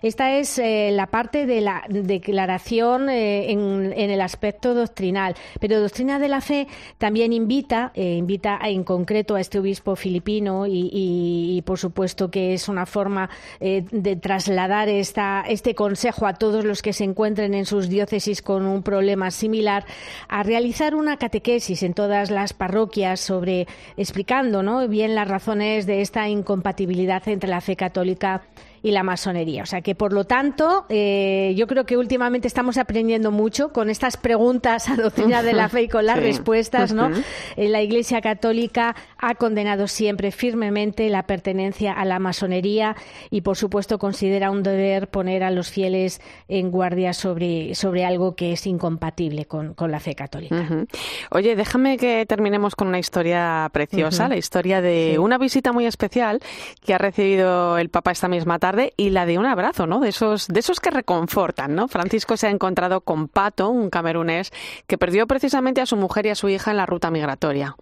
Esta es eh, la parte de la declaración eh, en, el aspecto doctrinal. Pero Doctrina de la Fe también invita, eh, invita en concreto a este obispo filipino y y por supuesto que es una forma eh, de trasladar esta, este consejo a todos los que se encuentren en sus diócesis con un problema similar, a realizar una catequesis en todas las parroquias sobre explicando ¿no? bien las razones de esta incompatibilidad entre la fe católica y la masonería. O sea que, por lo tanto, eh, yo creo que últimamente estamos aprendiendo mucho con estas preguntas a doctrina de la fe y con las respuestas, ¿no? Eh, la Iglesia Católica ha condenado siempre firmemente la pertenencia a la masonería y, por supuesto, considera un deber poner a los fieles en guardia sobre, sobre algo que es incompatible con, la fe católica.
Oye, déjame que terminemos con una historia preciosa, la historia de una visita muy especial que ha recibido el Papa esta misma tarde y la de un abrazo, ¿no? De esos, de esos que reconfortan, ¿no? Francisco se ha encontrado con Pato, un camerunés, que perdió precisamente a su mujer y a su hija en la ruta migratoria.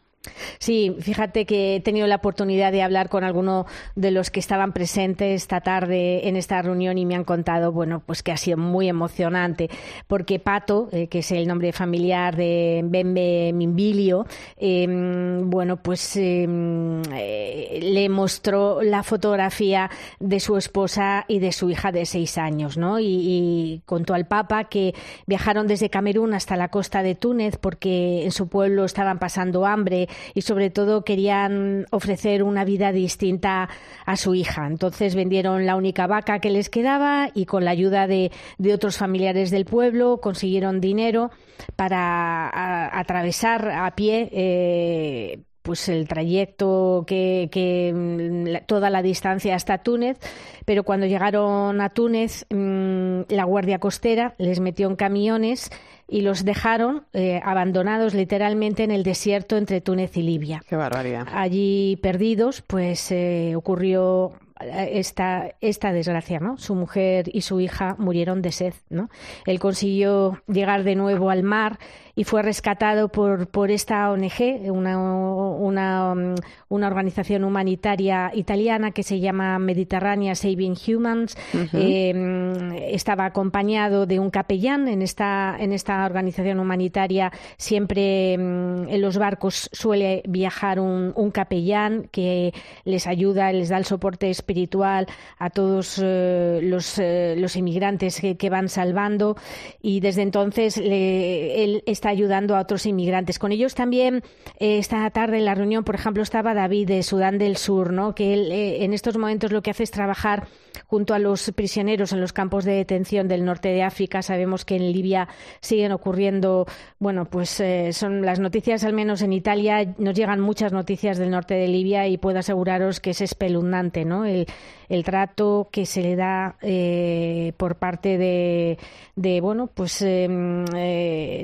Sí, fíjate que he tenido la oportunidad de hablar con alguno de los que estaban presentes esta tarde en esta reunión y me han contado, bueno, pues que ha sido muy emocionante, porque Pato, eh, que es el nombre familiar de Bembe Mimbilio, em, bueno, pues em, eh, le mostró la fotografía de su esposa y de su hija de seis años, ¿no? y contó al Papa que viajaron desde Camerún hasta la costa de Túnez porque en su pueblo estaban pasando hambre y sobre todo querían ofrecer una vida distinta a su hija. Entonces vendieron la única vaca que les quedaba y con la ayuda de, otros familiares del pueblo consiguieron dinero para atravesar a pie eh, pues el trayecto que, mm, toda la distancia hasta Túnez, pero cuando llegaron a Túnez mm, la Guardia Costera les metió en camiones y los dejaron eh, abandonados literalmente en el desierto entre Túnez y Libia.
Qué barbaridad.
Allí perdidos, pues eh, ocurrió esta, esta desgracia, ¿no? Su mujer y su hija murieron de sed, ¿no? Él consiguió llegar de nuevo al mar y fue rescatado por, por esta ONG, una, una, una organización humanitaria italiana que se llama Mediterránea Saving Humans. Em, estaba acompañado de un capellán en esta, en esta organización humanitaria. Siempre em, en los barcos suele viajar un, un, capellán que les ayuda, les da el soporte espiritual a todos eh, los, eh, los, inmigrantes que, que, van salvando y desde entonces él está ayudando a otros inmigrantes. Con ellos también eh, esta tarde en la reunión, por ejemplo, estaba David de Sudán del Sur, ¿no? que él eh, en estos momentos lo que hace es trabajar junto a los prisioneros en los campos de detención del norte de África. Sabemos que en Libia siguen ocurriendo, bueno, pues eh, son las noticias, al menos en Italia, nos llegan muchas noticias del norte de Libia y puedo aseguraros que es espeluznante, ¿no? El, el trato que se le da por parte de, de bueno, pues em,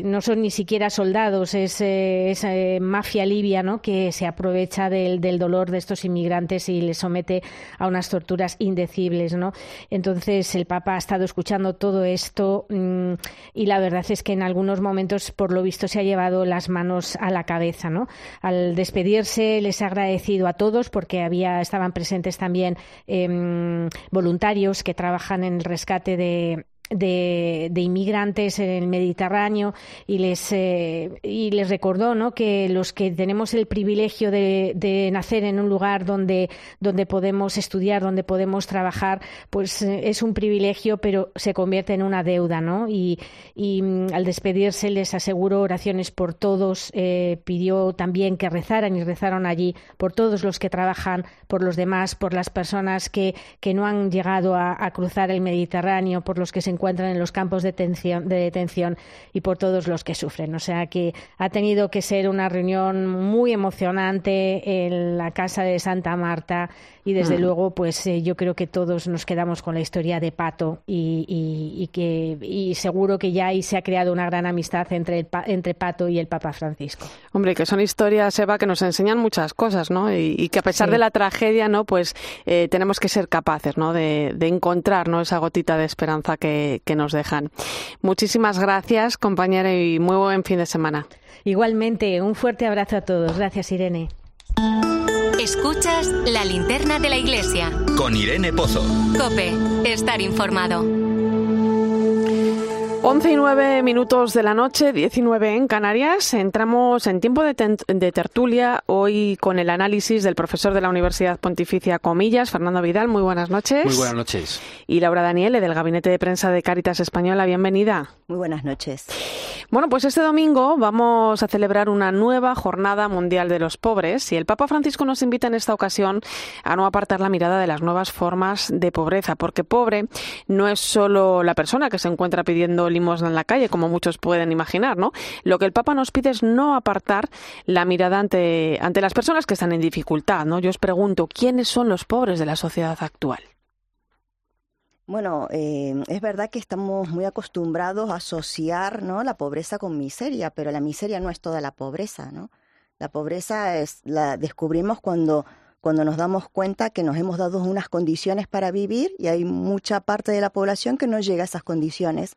no son ni siquiera soldados, es esa mafia libia, ¿no? Que se aprovecha del, dolor de estos inmigrantes y les somete a unas torturas indecibles, ¿no? Entonces el Papa ha estado escuchando todo esto mm, y la verdad es que en algunos momentos, por lo visto, se ha llevado las manos a la cabeza, ¿no? Al despedirse les ha agradecido a todos porque había estaban presentes también eh, Em, voluntarios que trabajan en el rescate de, de, inmigrantes en el Mediterráneo y les, eh, y les recordó ¿no? que los que tenemos el privilegio de, nacer en un lugar donde, donde podemos estudiar, donde podemos trabajar, pues eh, es un privilegio, pero se convierte en una deuda. ¿no? Y, mm, al despedirse les aseguró oraciones por todos, eh, pidió también que rezaran y rezaron allí por todos los que trabajan, por los demás, por las personas que, que no han llegado a, a cruzar el Mediterráneo, por los que se encuentran en los campos de detención, de detención y por todos los que sufren. O sea que ha tenido que ser una reunión muy emocionante en la casa de Santa Marta y desde mm. luego pues eh, yo creo que todos nos quedamos con la historia de Pato y, que y seguro que ya ahí se ha creado una gran amistad entre, entre Pato y el Papa Francisco.
Hombre, que son historias, Eva, que nos enseñan muchas cosas, ¿no? Y, que a pesar de la tragedia, ¿no? Pues eh, tenemos que ser capaces, ¿no? De, encontrar, ¿no? Esa gotita de esperanza que, que nos dejan. Muchísimas gracias, compañera, y muy buen fin de semana.
Igualmente, un fuerte abrazo a todos. Gracias, Irene.
Escuchas la linterna de la iglesia.
Con Irene Pozo.
Cope, estar informado.
11 y 9 minutos de la noche, 19 en Canarias. Entramos en tiempo de, tertulia hoy con el análisis del profesor de la Universidad Pontificia Comillas, Fernando Vidal. Muy buenas noches.
Muy buenas noches.
Y Laura Daniele, del Gabinete de Prensa de Cáritas Española. Bienvenida.
Muy buenas noches.
Bueno, pues este domingo vamos a celebrar una nueva Jornada Mundial de los Pobres y el Papa Francisco nos invita en esta ocasión a no apartar la mirada de las nuevas formas de pobreza, porque pobre no es solo la persona que se encuentra pidiendo limosna en la calle, como muchos pueden imaginar, ¿no? Lo que el Papa nos pide es no apartar la mirada ante, ante las personas que están en dificultad, ¿no? Yo os pregunto, ¿quiénes son los pobres de la sociedad actual?
Bueno, eh, es verdad que estamos muy acostumbrados a asociar ¿no? la pobreza con miseria, pero la miseria no es toda la pobreza, ¿no? La pobreza es, la descubrimos cuando cuando nos damos cuenta que nos hemos dado unas condiciones para vivir y hay mucha parte de la población que no llega a esas condiciones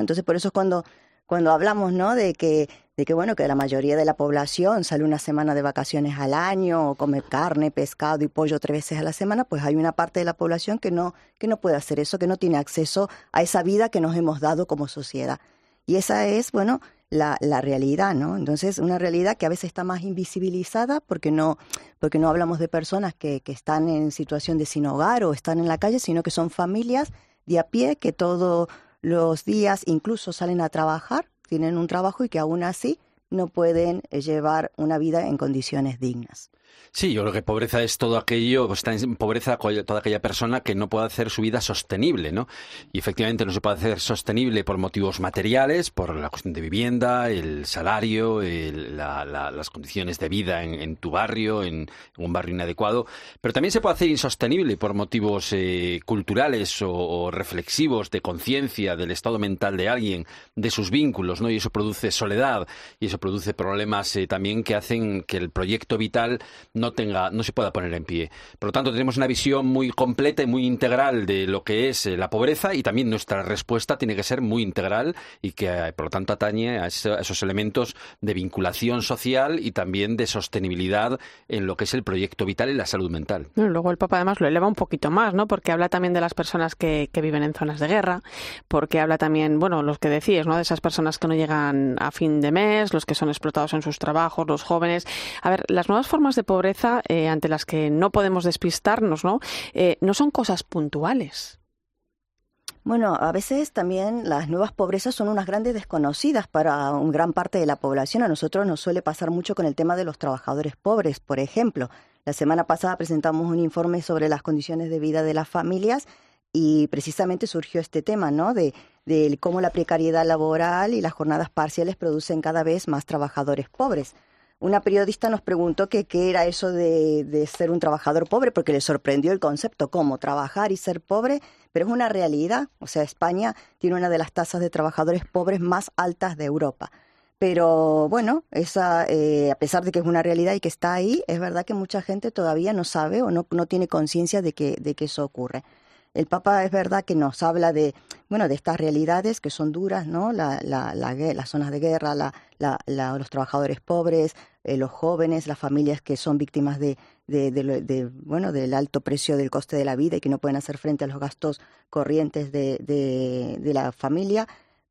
entonces, por eso es cuando, cuando hablamos, ¿no? De que, de que, bueno, que la mayoría de la población sale una semana de vacaciones al año, o come carne, pescado y pollo tres veces a la semana, pues hay una parte de la población que no, que no puede hacer eso, que no tiene acceso a esa vida que nos hemos dado como sociedad. Y esa es, bueno, la, la, realidad, ¿no? Entonces, una realidad que a veces está más invisibilizada porque no, porque no hablamos de personas que, que están en situación de sin hogar o están en la calle, sino que son familias de a pie que todo los días incluso salen a trabajar, tienen un trabajo y que aún así no pueden eh, llevar una vida en condiciones dignas.
Sí, yo creo que pobreza es todo aquello, está en pobreza toda aquella persona que no puede hacer su vida sostenible, ¿no? Y efectivamente no se puede hacer sostenible por motivos materiales, por la cuestión de vivienda, el salario, las condiciones de vida en, tu barrio, en, un barrio inadecuado, pero también se puede hacer insostenible por motivos eh, culturales o, reflexivos de conciencia del estado mental de alguien, de sus vínculos, ¿no? Y eso produce soledad y eso produce problemas eh, también que hacen que el proyecto vital no tenga, no se pueda poner en pie. Por lo tanto, tenemos una visión muy completa y muy integral de lo que es eh, la pobreza y también nuestra respuesta tiene que ser muy integral y que, eh, por lo tanto, atañe a esos elementos de vinculación social y también de sostenibilidad en lo que es el proyecto vital y la salud mental.
luego el Papa además lo eleva un poquito más, ¿no? Porque habla también de las personas que, que viven en zonas de guerra, porque habla también, bueno, los que decías, ¿no? De esas personas que no llegan a fin de mes, los que son explotados en sus trabajos, los jóvenes. A ver, las nuevas formas de pobreza eh, ante las que no podemos despistarnos, ¿no? Eh, no son cosas puntuales.
Bueno, a veces también las nuevas pobrezas son unas grandes desconocidas para una gran parte de la población. A nosotros nos suele pasar mucho con el tema de los trabajadores pobres, por ejemplo. La semana pasada presentamos un informe sobre las condiciones de vida de las familias y precisamente surgió este tema, ¿no? De, de cómo la precariedad laboral y las jornadas parciales producen cada vez más trabajadores pobres una periodista nos preguntó qué era eso de, ser un trabajador pobre, porque le sorprendió el concepto, cómo trabajar y ser pobre, pero es una realidad. O sea, España tiene una de las tasas de trabajadores pobres más altas de Europa. Pero bueno, esa, eh, a pesar de que es una realidad y que está ahí, es verdad que mucha gente todavía no sabe o no, no tiene conciencia de que, de que eso ocurre. El Papa es verdad que nos habla de, bueno, de estas realidades que son duras, ¿no? La, la, las zonas de guerra, la, los trabajadores pobres, eh, los jóvenes, las familias que son víctimas de, de, bueno, del alto precio del coste de la vida y que no pueden hacer frente a los gastos corrientes de, de la familia.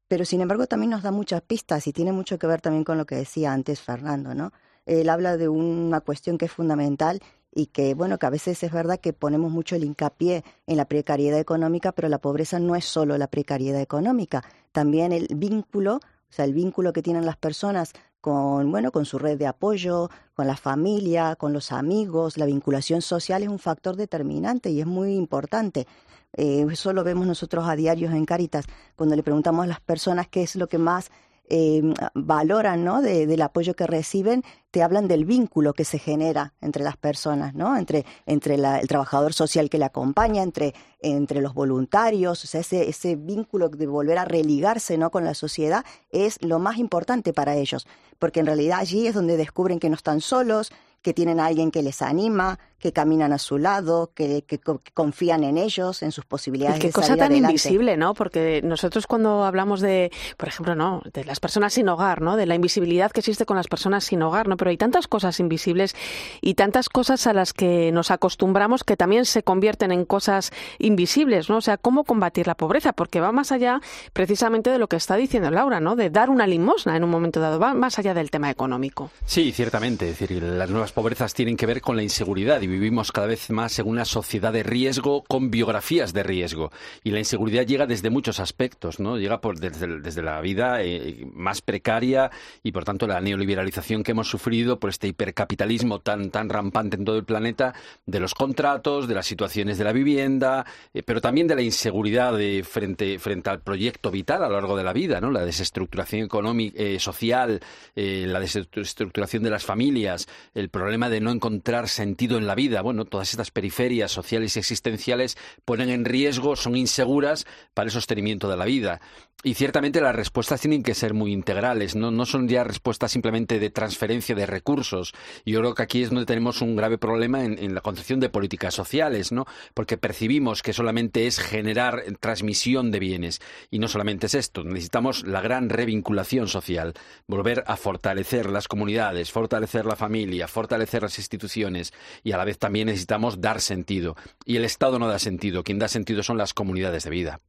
Pero sin embargo también nos da muchas pistas y tiene mucho que ver también con lo que decía antes Fernando, ¿no? Él habla de una cuestión que es fundamental y que, bueno, que a veces es verdad que ponemos mucho el hincapié en la precariedad económica, pero la pobreza no es solo la precariedad económica, también el vínculo, o sea, el vínculo que tienen las personas con, bueno, con su red de apoyo, con la familia, con los amigos. La vinculación social es un factor determinante y es muy importante. Eh, eso lo vemos nosotros a diarios en Caritas, cuando le preguntamos a las personas qué es lo que más eh, valoran ¿no? del apoyo que reciben, te hablan del vínculo que se genera entre las personas, ¿no? entre, entre el trabajador social que le acompaña, entre, entre los voluntarios, o sea, ese, ese vínculo de volver a religarse ¿no? con la sociedad es lo más importante para ellos, porque en realidad allí es donde descubren que no están solos, que tienen a alguien que les anima, que caminan a su lado, que, confían en ellos, en sus posibilidades.
qué cosa tan invisible, ¿no? Porque nosotros cuando hablamos de, por ejemplo, no, de las personas sin hogar, ¿no? De la invisibilidad que existe con las personas sin hogar, ¿no? Pero hay tantas cosas invisibles y tantas cosas a las que nos acostumbramos que también se convierten en cosas invisibles, ¿no? O sea, cómo combatir la pobreza, porque va más allá precisamente de lo que está diciendo Laura, ¿no? De dar una limosna en un momento dado, va más allá del tema económico.
Sí, ciertamente, es decir, las nuevas pobrezas tienen que ver con la inseguridad y vivimos cada vez más en una sociedad de riesgo con biografías de riesgo. Y la inseguridad llega desde muchos aspectos, ¿no? Llega por, desde, la vida eh, más precaria y, por tanto, la neoliberalización que hemos sufrido por este hipercapitalismo tan, tan rampante en todo el planeta, de los contratos, de las situaciones de la vivienda, eh, pero también de la inseguridad de, frente, frente al proyecto vital a lo largo de la vida, ¿no? La desestructuración económica, eh, social, la desestructuración de las familias, el problema de no encontrar sentido en la vida. Bueno, todas estas periferias sociales y existenciales ponen en riesgo, son inseguras para el sostenimiento de la vida. Y ciertamente las respuestas tienen que ser muy integrales, no, no son ya respuestas simplemente de transferencia de recursos. Yo creo que aquí es donde tenemos un grave problema en, la concepción de políticas sociales, ¿no? Porque percibimos que solamente es generar transmisión de bienes. Y no solamente es esto, necesitamos la gran revinculación social, volver a fortalecer las comunidades, fortalecer la familia, fortalecer las instituciones y a la también necesitamos dar sentido. Y el Estado no da sentido, quien da sentido son las comunidades de vida.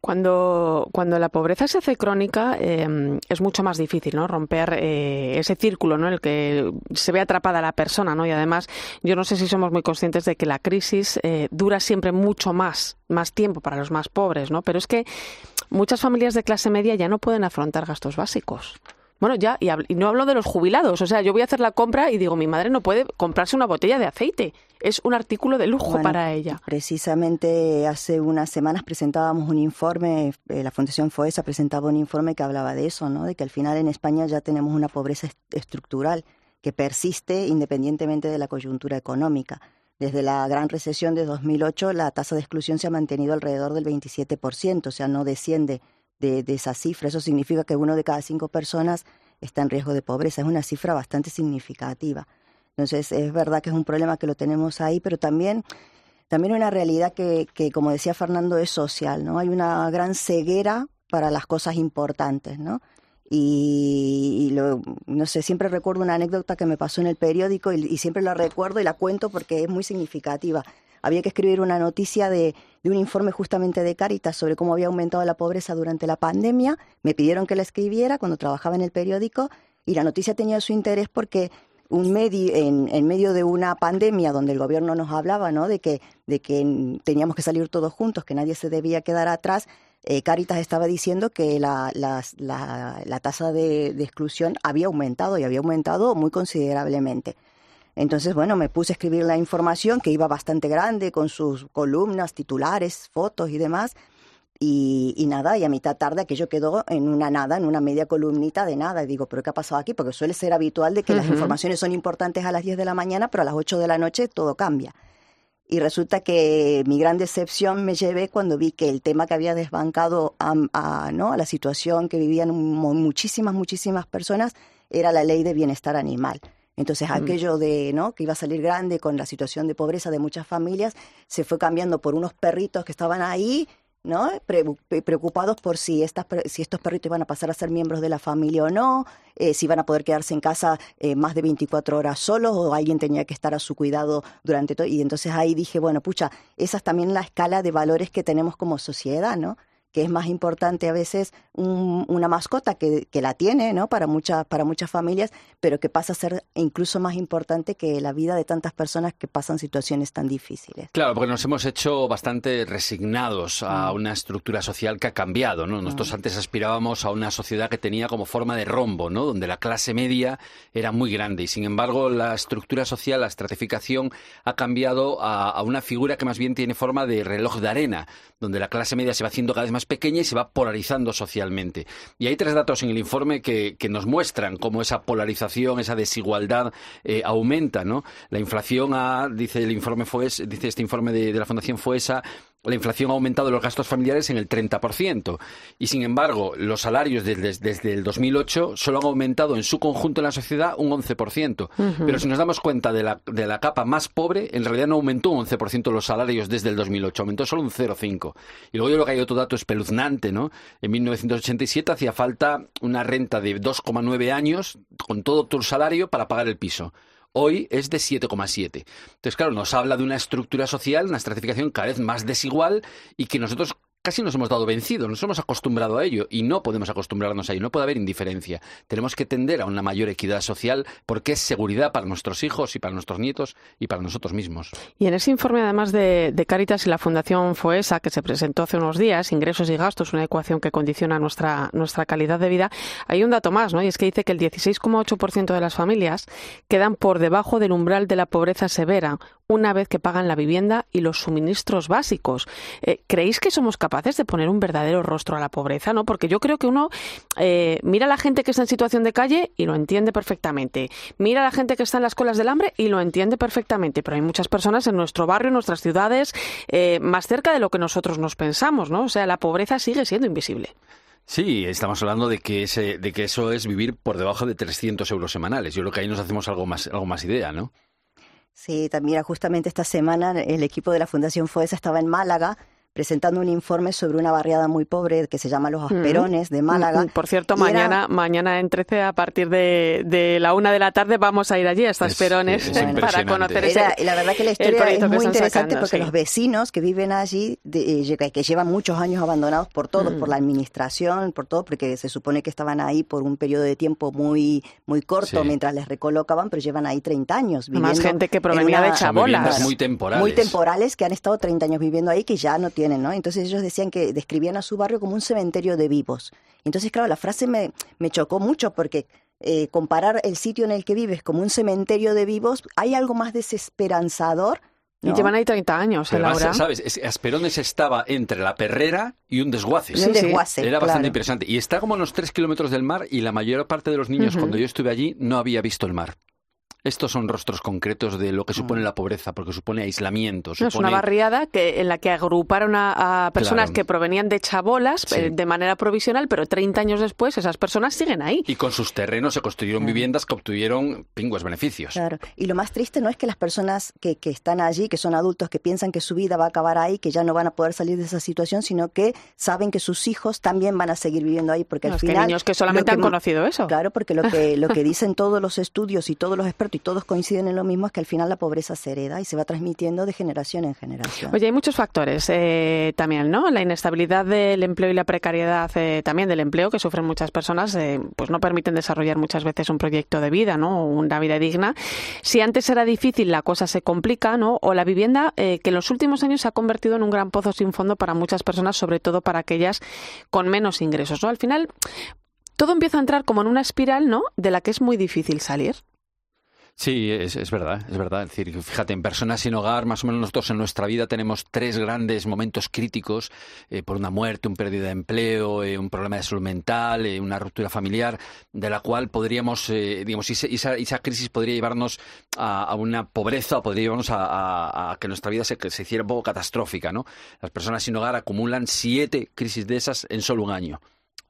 Cuando, cuando la pobreza se hace crónica eh, es mucho más difícil ¿no? romper eh, ese círculo ¿no? en el que se ve atrapada la persona. ¿no? Y además, yo no sé si somos muy conscientes de que la crisis eh, dura siempre mucho más, más tiempo para los más pobres, ¿no? pero es que muchas familias de clase media ya no pueden afrontar gastos básicos. Bueno, ya, y, no hablo de los jubilados. O sea, yo voy a hacer la compra y digo, mi madre no puede comprarse una botella de aceite. Es un artículo de lujo para ella.
Precisamente hace unas semanas presentábamos un informe, eh, la Fundación FOESA presentaba un informe que hablaba de eso, ¿no? De que al final en España ya tenemos una pobreza estructural que persiste independientemente de la coyuntura económica. Desde la gran recesión de 2008, la tasa de exclusión se ha mantenido alrededor del 27%, o sea, no desciende de, esa cifra. Eso significa que uno de cada cinco personas está en riesgo de pobreza. Es una cifra bastante significativa. Entonces, es verdad que es un problema que lo tenemos ahí, pero también, también una realidad que, que, como decía Fernando, es social, ¿no? Hay una gran ceguera para las cosas importantes, ¿no? Y, no sé, siempre recuerdo una anécdota que me pasó en el periódico y, siempre la recuerdo y la cuento porque es muy significativa. Había que escribir una noticia de, de, un informe justamente de Caritas sobre cómo había aumentado la pobreza durante la pandemia. Me pidieron que la escribiera cuando trabajaba en el periódico y la noticia tenía su interés porque un en, medio de una pandemia donde el gobierno nos hablaba de, que, de que teníamos que salir todos juntos, que nadie se debía quedar atrás, eh, Caritas estaba diciendo que la, tasa de, exclusión había aumentado y había aumentado muy considerablemente. Entonces, bueno, me puse a escribir la información que iba bastante grande con sus columnas, titulares, fotos y demás. Y, y, nada, y a mitad tarde aquello quedó en una nada, en una media columnita de nada. Y digo, ¿pero qué ha pasado aquí? Porque suele ser habitual de que las informaciones son importantes a las 10 de la mañana, pero a las 8 de la noche todo cambia. Y resulta que mi gran decepción me llevé cuando vi que el tema que había desbancado a, ¿no? a la situación que vivían muchísimas, muchísimas personas era la ley de bienestar animal. Entonces mm. aquello de, ¿no? que iba a salir grande con la situación de pobreza de muchas familias se fue cambiando por unos perritos que estaban ahí ¿no? preocupados por si, estas, si estos perritos iban a pasar a ser miembros de la familia o no, eh, si iban a poder quedarse en casa eh, más de 24 horas solos o alguien tenía que estar a su cuidado durante todo. Y entonces ahí dije, bueno, pucha, esa es también la escala de valores que tenemos como sociedad, ¿no? Que es más importante a veces una mascota que, que, la tiene, ¿no? Para muchas, para muchas familias, pero que pasa a ser incluso más importante que la vida de tantas personas que pasan situaciones tan difíciles.
Claro, porque nos hemos hecho bastante resignados a mm. una estructura social que ha cambiado, ¿no? Nosotros mm. antes aspirábamos a una sociedad que tenía como forma de rombo, ¿no? Donde la clase media era muy grande y sin embargo la estructura social, la estratificación ha cambiado a, a una figura que más bien tiene forma de reloj de arena, donde la clase media se va haciendo cada vez más pequeña y se va polarizando socialmente. Y hay tres datos en el informe que, nos muestran cómo esa polarización, esa desigualdad eh, aumenta, ¿no? La inflación dice el informe dice este informe de, de la Fundación FUESA, la inflación ha aumentado los gastos familiares en el 30%. Y sin embargo, los salarios desde, el 2008 solo han aumentado en su conjunto en la sociedad un 11%. Pero si nos damos cuenta de la, de la capa más pobre, en realidad no aumentó un 11% los salarios desde el 2008, aumentó solo un 0,5%. Y luego yo creo que hay otro dato espeluznante, ¿no? En 1987 hacía falta una renta de 2,9 años con todo tu salario para pagar el piso hoy es de 7,7. Entonces, claro, nos habla de una estructura social, una estratificación cada vez más desigual y que nosotros casi nos hemos dado vencido, nos hemos acostumbrado a ello y no podemos acostumbrarnos a ello, no puede haber indiferencia. Tenemos que tender a una mayor equidad social porque es seguridad para nuestros hijos y para nuestros nietos y para nosotros mismos.
Y en ese informe, además de, de Caritas y la Fundación FOESA, que se presentó hace unos días, ingresos y gastos, una ecuación que condiciona nuestra, nuestra calidad de vida, hay un dato más, ¿no? Y es que dice que el 16,8% de las familias quedan por debajo del umbral de la pobreza severa una vez que pagan la vivienda y los suministros básicos. Eh, ¿Creéis que somos capaces de poner un verdadero rostro a la pobreza? ¿no? Porque yo creo que uno eh, mira a la gente que está en situación de calle y lo entiende perfectamente. Mira a la gente que está en las colas del hambre y lo entiende perfectamente. Pero hay muchas personas en nuestro barrio, en nuestras ciudades, eh, más cerca de lo que nosotros nos pensamos. ¿no? O sea, la pobreza sigue siendo invisible.
Sí, estamos hablando de que, ese, de que eso es vivir por debajo de 300 euros semanales. Yo creo que ahí nos hacemos algo más, algo más idea, ¿no?
Sí, también justamente esta semana el equipo de la Fundación FOESA estaba en Málaga presentando un informe sobre una barriada muy pobre que se llama Los Asperones de Málaga. Mm,
por cierto, mañana, mañana en 13 a partir de, la una de la tarde vamos a ir allí a Asperones para conocer ese,
y la verdad que la historia es muy interesante porque los vecinos que viven allí, eh, que llevan muchos años abandonados por todos, por mm. la administración, por todo, porque se supone que estaban ahí por un periodo de tiempo muy muy corto mientras les recolocaban, pero llevan ahí 30 años viviendo.
Más gente que provenía de chabolas.
Muy temporales.
Muy temporales que han estado 30 años viviendo ahí que ya no tienen entonces ellos decían que describían a su barrio como un cementerio de vivos. Entonces, claro, la frase me, me chocó mucho porque eh, comparar el sitio en el que vives como un cementerio de vivos, ¿hay algo más desesperanzador?
Y llevan ahí 30 años, Pero Laura.
¿sabes? Asperones estaba entre la perrera y un desguace.
un desguace,
Era bastante interesante. Y está como a unos 3 kilómetros del mar y la mayor parte de los niños, cuando yo estuve allí, no había visto el mar. Estos son rostros concretos de lo que supone mm. la pobreza, porque supone aislamiento.
es una barriada que, en la que agruparon a, personas que provenían de chabolas eh, de manera provisional, pero 30 años después esas personas siguen ahí.
Y con sus terrenos se construyeron viviendas que obtuvieron pingües beneficios.
Claro. Y lo más triste no es que las personas que, que están allí, que son adultos, que piensan que su vida va a acabar ahí, que ya no van a poder salir de esa situación, sino que saben que sus hijos también van a seguir viviendo ahí, porque al final...
Que niños que solamente han conocido eso.
Claro, porque lo que, lo que dicen todos los estudios y todos los expertos y todos coinciden en lo mismo, es que al final la pobreza se hereda y se va transmitiendo de generación en generación.
Oye, hay muchos factores eh, también, ¿no? La inestabilidad del empleo y la precariedad eh, también del empleo que sufren muchas personas, eh, pues no permiten desarrollar muchas veces un proyecto de vida, ¿no? Una vida digna. Si antes era difícil, la cosa se complica, ¿no? O la vivienda, que en los últimos años se ha convertido en un gran pozo sin fondo para muchas personas, sobre todo para aquellas con menos ingresos, ¿no? Al final, todo empieza a entrar como en una espiral, ¿no? De la que es muy difícil salir.
Sí, es, es, verdad, es verdad. Es decir, fíjate, en personas sin hogar, más o menos nosotros en nuestra vida tenemos tres grandes momentos críticos eh, por una muerte, un pérdida de empleo, eh, un problema de salud mental, eh, una ruptura familiar, de la cual podríamos, digamos, esa, esa, crisis podría llevarnos a, una pobreza o podría llevarnos a, que nuestra vida se, se, hiciera un poco catastrófica, ¿no? Las personas sin hogar acumulan siete crisis de esas en solo un año.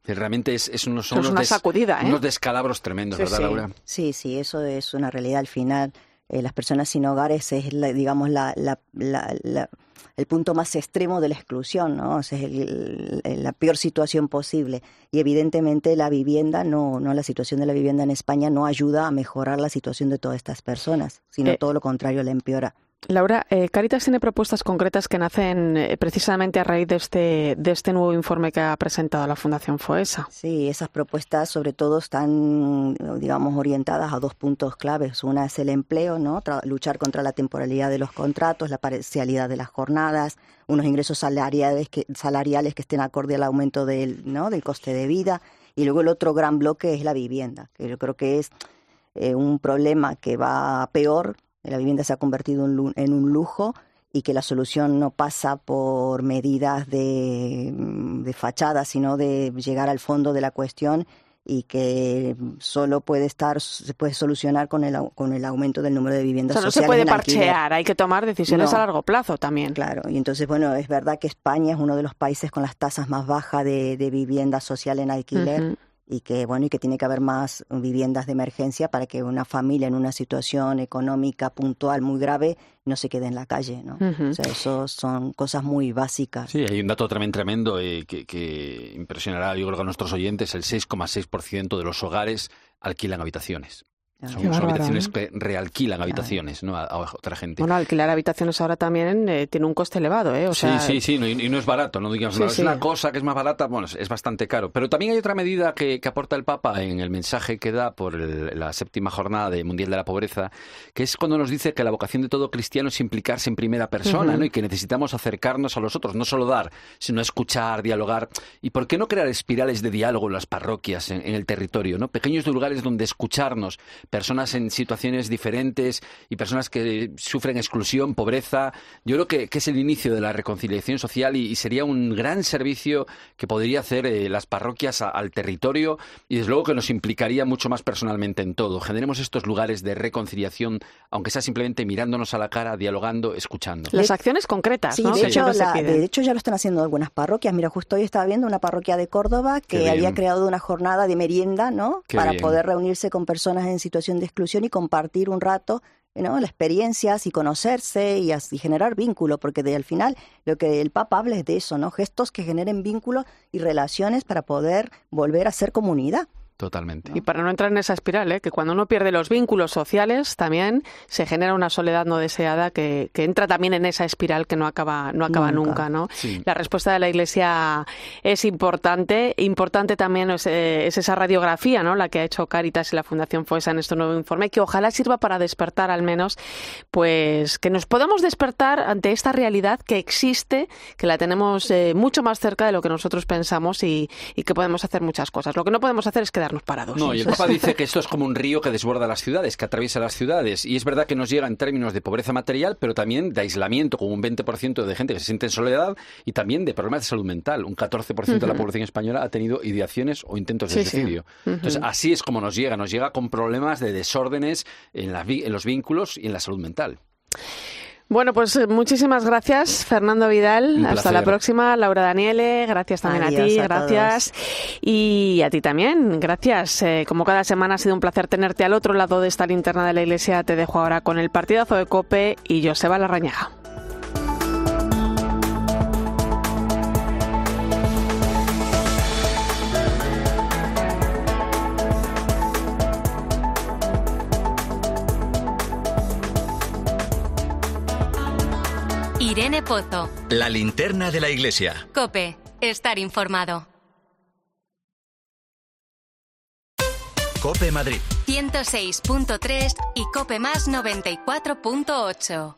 Realmente es, es unos,
unos, una sacudida,
unos descalabros tremendos, ¿verdad, Laura?
Sí, sí, eso es una realidad al final. Eh, las personas sin hogares es, digamos, la, la, la, el punto más extremo de la exclusión, ¿no? es la peor situación posible. Y evidentemente la vivienda, no, no la situación de la vivienda en España no ayuda a mejorar la situación de todas estas personas, sino eh, todo lo contrario, la empeora.
Laura, eh, Caritas tiene propuestas concretas que nacen eh, precisamente a raíz de este, de este nuevo informe que ha presentado la Fundación FOESA.
Sí, esas propuestas sobre todo están, digamos, orientadas a dos puntos claves. Una es el empleo, ¿no? luchar contra la temporalidad de los contratos, la parcialidad de las jornadas, unos ingresos salariales que, salariales que estén acorde al aumento del, ¿no? del coste de vida. Y luego el otro gran bloque es la vivienda, que yo creo que es eh, un problema que va peor la vivienda se ha convertido en un lujo y que la solución no pasa por medidas de, de fachada, sino de llegar al fondo de la cuestión y que solo puede estar se puede solucionar con el con el aumento del número de viviendas
o sea, no se puede parchear hay que tomar decisiones a largo plazo también.
Claro y entonces bueno es verdad que España es uno de los países con las tasas más bajas de, de vivienda social en alquiler y que bueno y que tiene que haber más viviendas de emergencia para que una familia en una situación económica puntual muy grave no se quede en la calle, ¿no? O sea, eso son cosas muy básicas.
Sí, hay un dato también tremendo eh, que, que, impresionará, yo creo, a nuestros oyentes, el 6,6% de los hogares alquilan habitaciones. Son, habitaciones que realquilan habitaciones ¿no? a, otra gente.
Bueno, alquilar habitaciones ahora también eh, tiene un coste elevado, ¿eh? O
sí, sí, sí, y, no es barato, no digamos, es una cosa que es más barata, bueno, es, bastante caro. Pero también hay otra medida que, aporta el Papa en el mensaje que da por la séptima jornada de Mundial de la Pobreza, que es cuando nos dice que la vocación de todo cristiano es implicarse en primera persona, ¿no? Y que necesitamos acercarnos a los otros, no solo dar, sino escuchar, dialogar. ¿Y por qué no crear espirales de diálogo en las parroquias, en, en el territorio, ¿no? Pequeños lugares donde escucharnos, personas en situaciones diferentes y personas que sufren exclusión, pobreza. Yo creo que, es el inicio de la reconciliación social y, sería un gran servicio que podría hacer eh, las parroquias al territorio y desde luego que nos implicaría mucho más personalmente en todo. Generemos estos lugares de reconciliación, aunque sea simplemente mirándonos a la cara, dialogando, escuchando.
Las acciones concretas,
sí, de, Hecho, de hecho ya lo están haciendo algunas parroquias. Mira, justo hoy estaba viendo una parroquia de Córdoba que había creado una jornada de merienda, ¿no? Para poder reunirse con personas en situación de exclusión y compartir un rato ¿no? las experiencias y conocerse y, así generar vínculo, porque de, al final lo que el Papa habla es de eso, ¿no? gestos que generen vínculos y relaciones para poder volver a ser comunidad.
Totalmente.
Y para no entrar en esa espiral, ¿eh? que cuando uno pierde los vínculos sociales, también se genera una soledad no deseada que, entra también en esa espiral que no acaba, no acaba nunca. ¿no? La respuesta de la Iglesia es importante. Importante también es, eh, esa radiografía, ¿no? la que ha hecho Caritas y la Fundación FOESA en este nuevo informe, que ojalá sirva para despertar al menos, pues que nos podamos despertar ante esta realidad que existe, que la tenemos eh, mucho más cerca de lo que nosotros pensamos y, y que podemos hacer muchas cosas. Lo que no podemos hacer es que parados.
No, y el Papa dice que esto es como un río que desborda las ciudades, que atraviesa las ciudades. Y es verdad que nos llega en términos de pobreza material, pero también de aislamiento, con un 20% de gente que se siente en soledad y también de problemas de salud mental. Un 14% de la población española ha tenido ideaciones o intentos de suicidio. Entonces, así es como nos llega. Nos llega con problemas de desórdenes en, en los vínculos y en la salud mental.
Bueno, pues eh, muchísimas gracias, Fernando Vidal. Hasta la próxima. Laura Daniele, gracias también a ti, gracias. Y a ti también, gracias. Eh, como cada semana ha sido un placer tenerte al otro lado de esta linterna de la iglesia. Te dejo ahora con el partidazo de Cope y Joseba Larrañaga.
Irene Pozo.
La linterna de la iglesia.
Cope, estar informado.
Cope Madrid.
106.3 y Cope Más 94.8.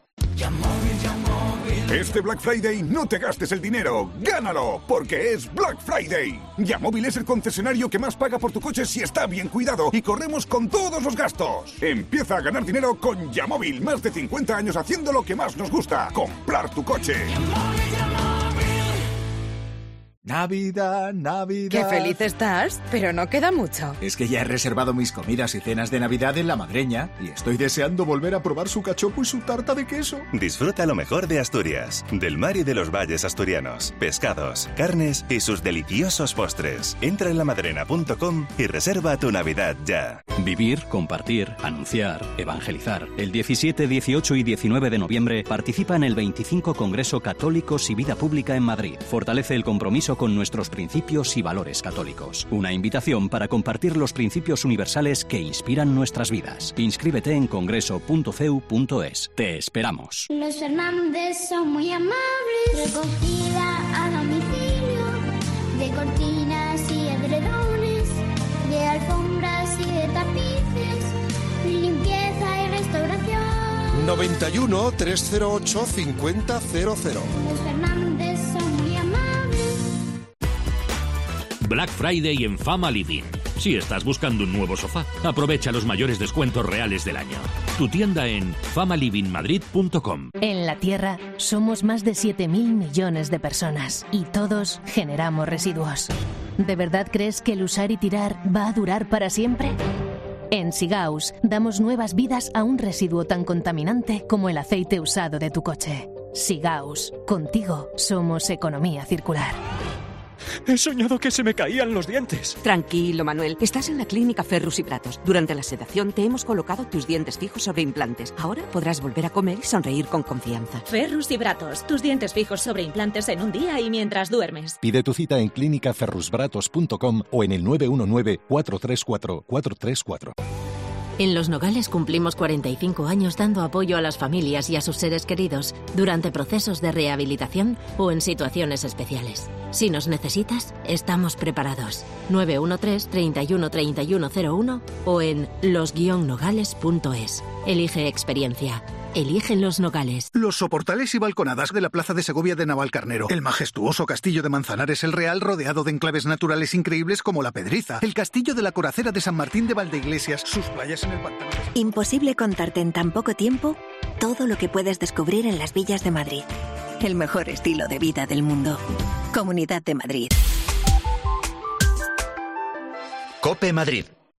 Este Black Friday no te gastes el dinero, gánalo, porque es Black Friday. Yamóvil es el concesionario que más paga por tu coche si está bien cuidado y corremos con todos los gastos. Empieza a ganar dinero con Yamóvil, más de 50 años haciendo lo que más nos gusta, comprar tu coche.
Navidad, Navidad.
Qué feliz estás, pero no queda mucho.
Es que ya he reservado mis comidas y cenas de Navidad en La Madreña y estoy deseando volver a probar su cachopo y su tarta de queso.
Disfruta lo mejor de Asturias, del mar y de los valles asturianos, pescados, carnes y sus deliciosos postres. Entra en lamadrena.com y reserva tu Navidad ya.
Vivir, compartir, anunciar, evangelizar. El 17, 18 y 19 de noviembre participa en el 25 Congreso Católicos y Vida Pública en Madrid. Fortalece el compromiso con nuestros principios y valores católicos. Una invitación para compartir los principios universales que inspiran nuestras vidas. Inscríbete en congreso.ceu.es. Te esperamos.
Los Fernández son muy amables. Recogida a domicilio de cortinas y edredones, de alfombras y de tapices, limpieza y restauración.
91 308 5000.
Black Friday en Fama Living. Si estás buscando un nuevo sofá, aprovecha los mayores descuentos reales del año. Tu tienda en famalivingmadrid.com.
En la Tierra somos más de 7.000 millones de personas y todos generamos residuos. ¿De verdad crees que el usar y tirar va a durar para siempre? En Sigaus damos nuevas vidas a un residuo tan contaminante como el aceite usado de tu coche. Sigaus, contigo somos economía circular.
He soñado que se me caían los dientes.
Tranquilo, Manuel. Estás en la clínica Ferrus y Pratos. Durante la sedación te hemos colocado tus dientes fijos sobre implantes. Ahora podrás volver a comer y sonreír con confianza.
Ferrus y Bratos, tus dientes fijos sobre implantes en un día y mientras duermes.
Pide tu cita en clínicaferrusbratos.com o en el 919-434-434.
En Los Nogales cumplimos 45 años dando apoyo a las familias y a sus seres queridos durante procesos de rehabilitación o en situaciones especiales. Si nos necesitas, estamos preparados. 913 31 3101 o en los-nogales.es. Elige experiencia. Eligen Los Nogales.
Los soportales y balconadas de la Plaza de Segovia de Navalcarnero. El majestuoso castillo de Manzanares el Real rodeado de enclaves naturales increíbles como la Pedriza. El castillo de la Coracera de San Martín de Valdeiglesias. Sus playas en el pantano.
Imposible contarte en tan poco tiempo todo lo que puedes descubrir en las villas de Madrid. El mejor estilo de vida del mundo. Comunidad de Madrid.
Cope Madrid.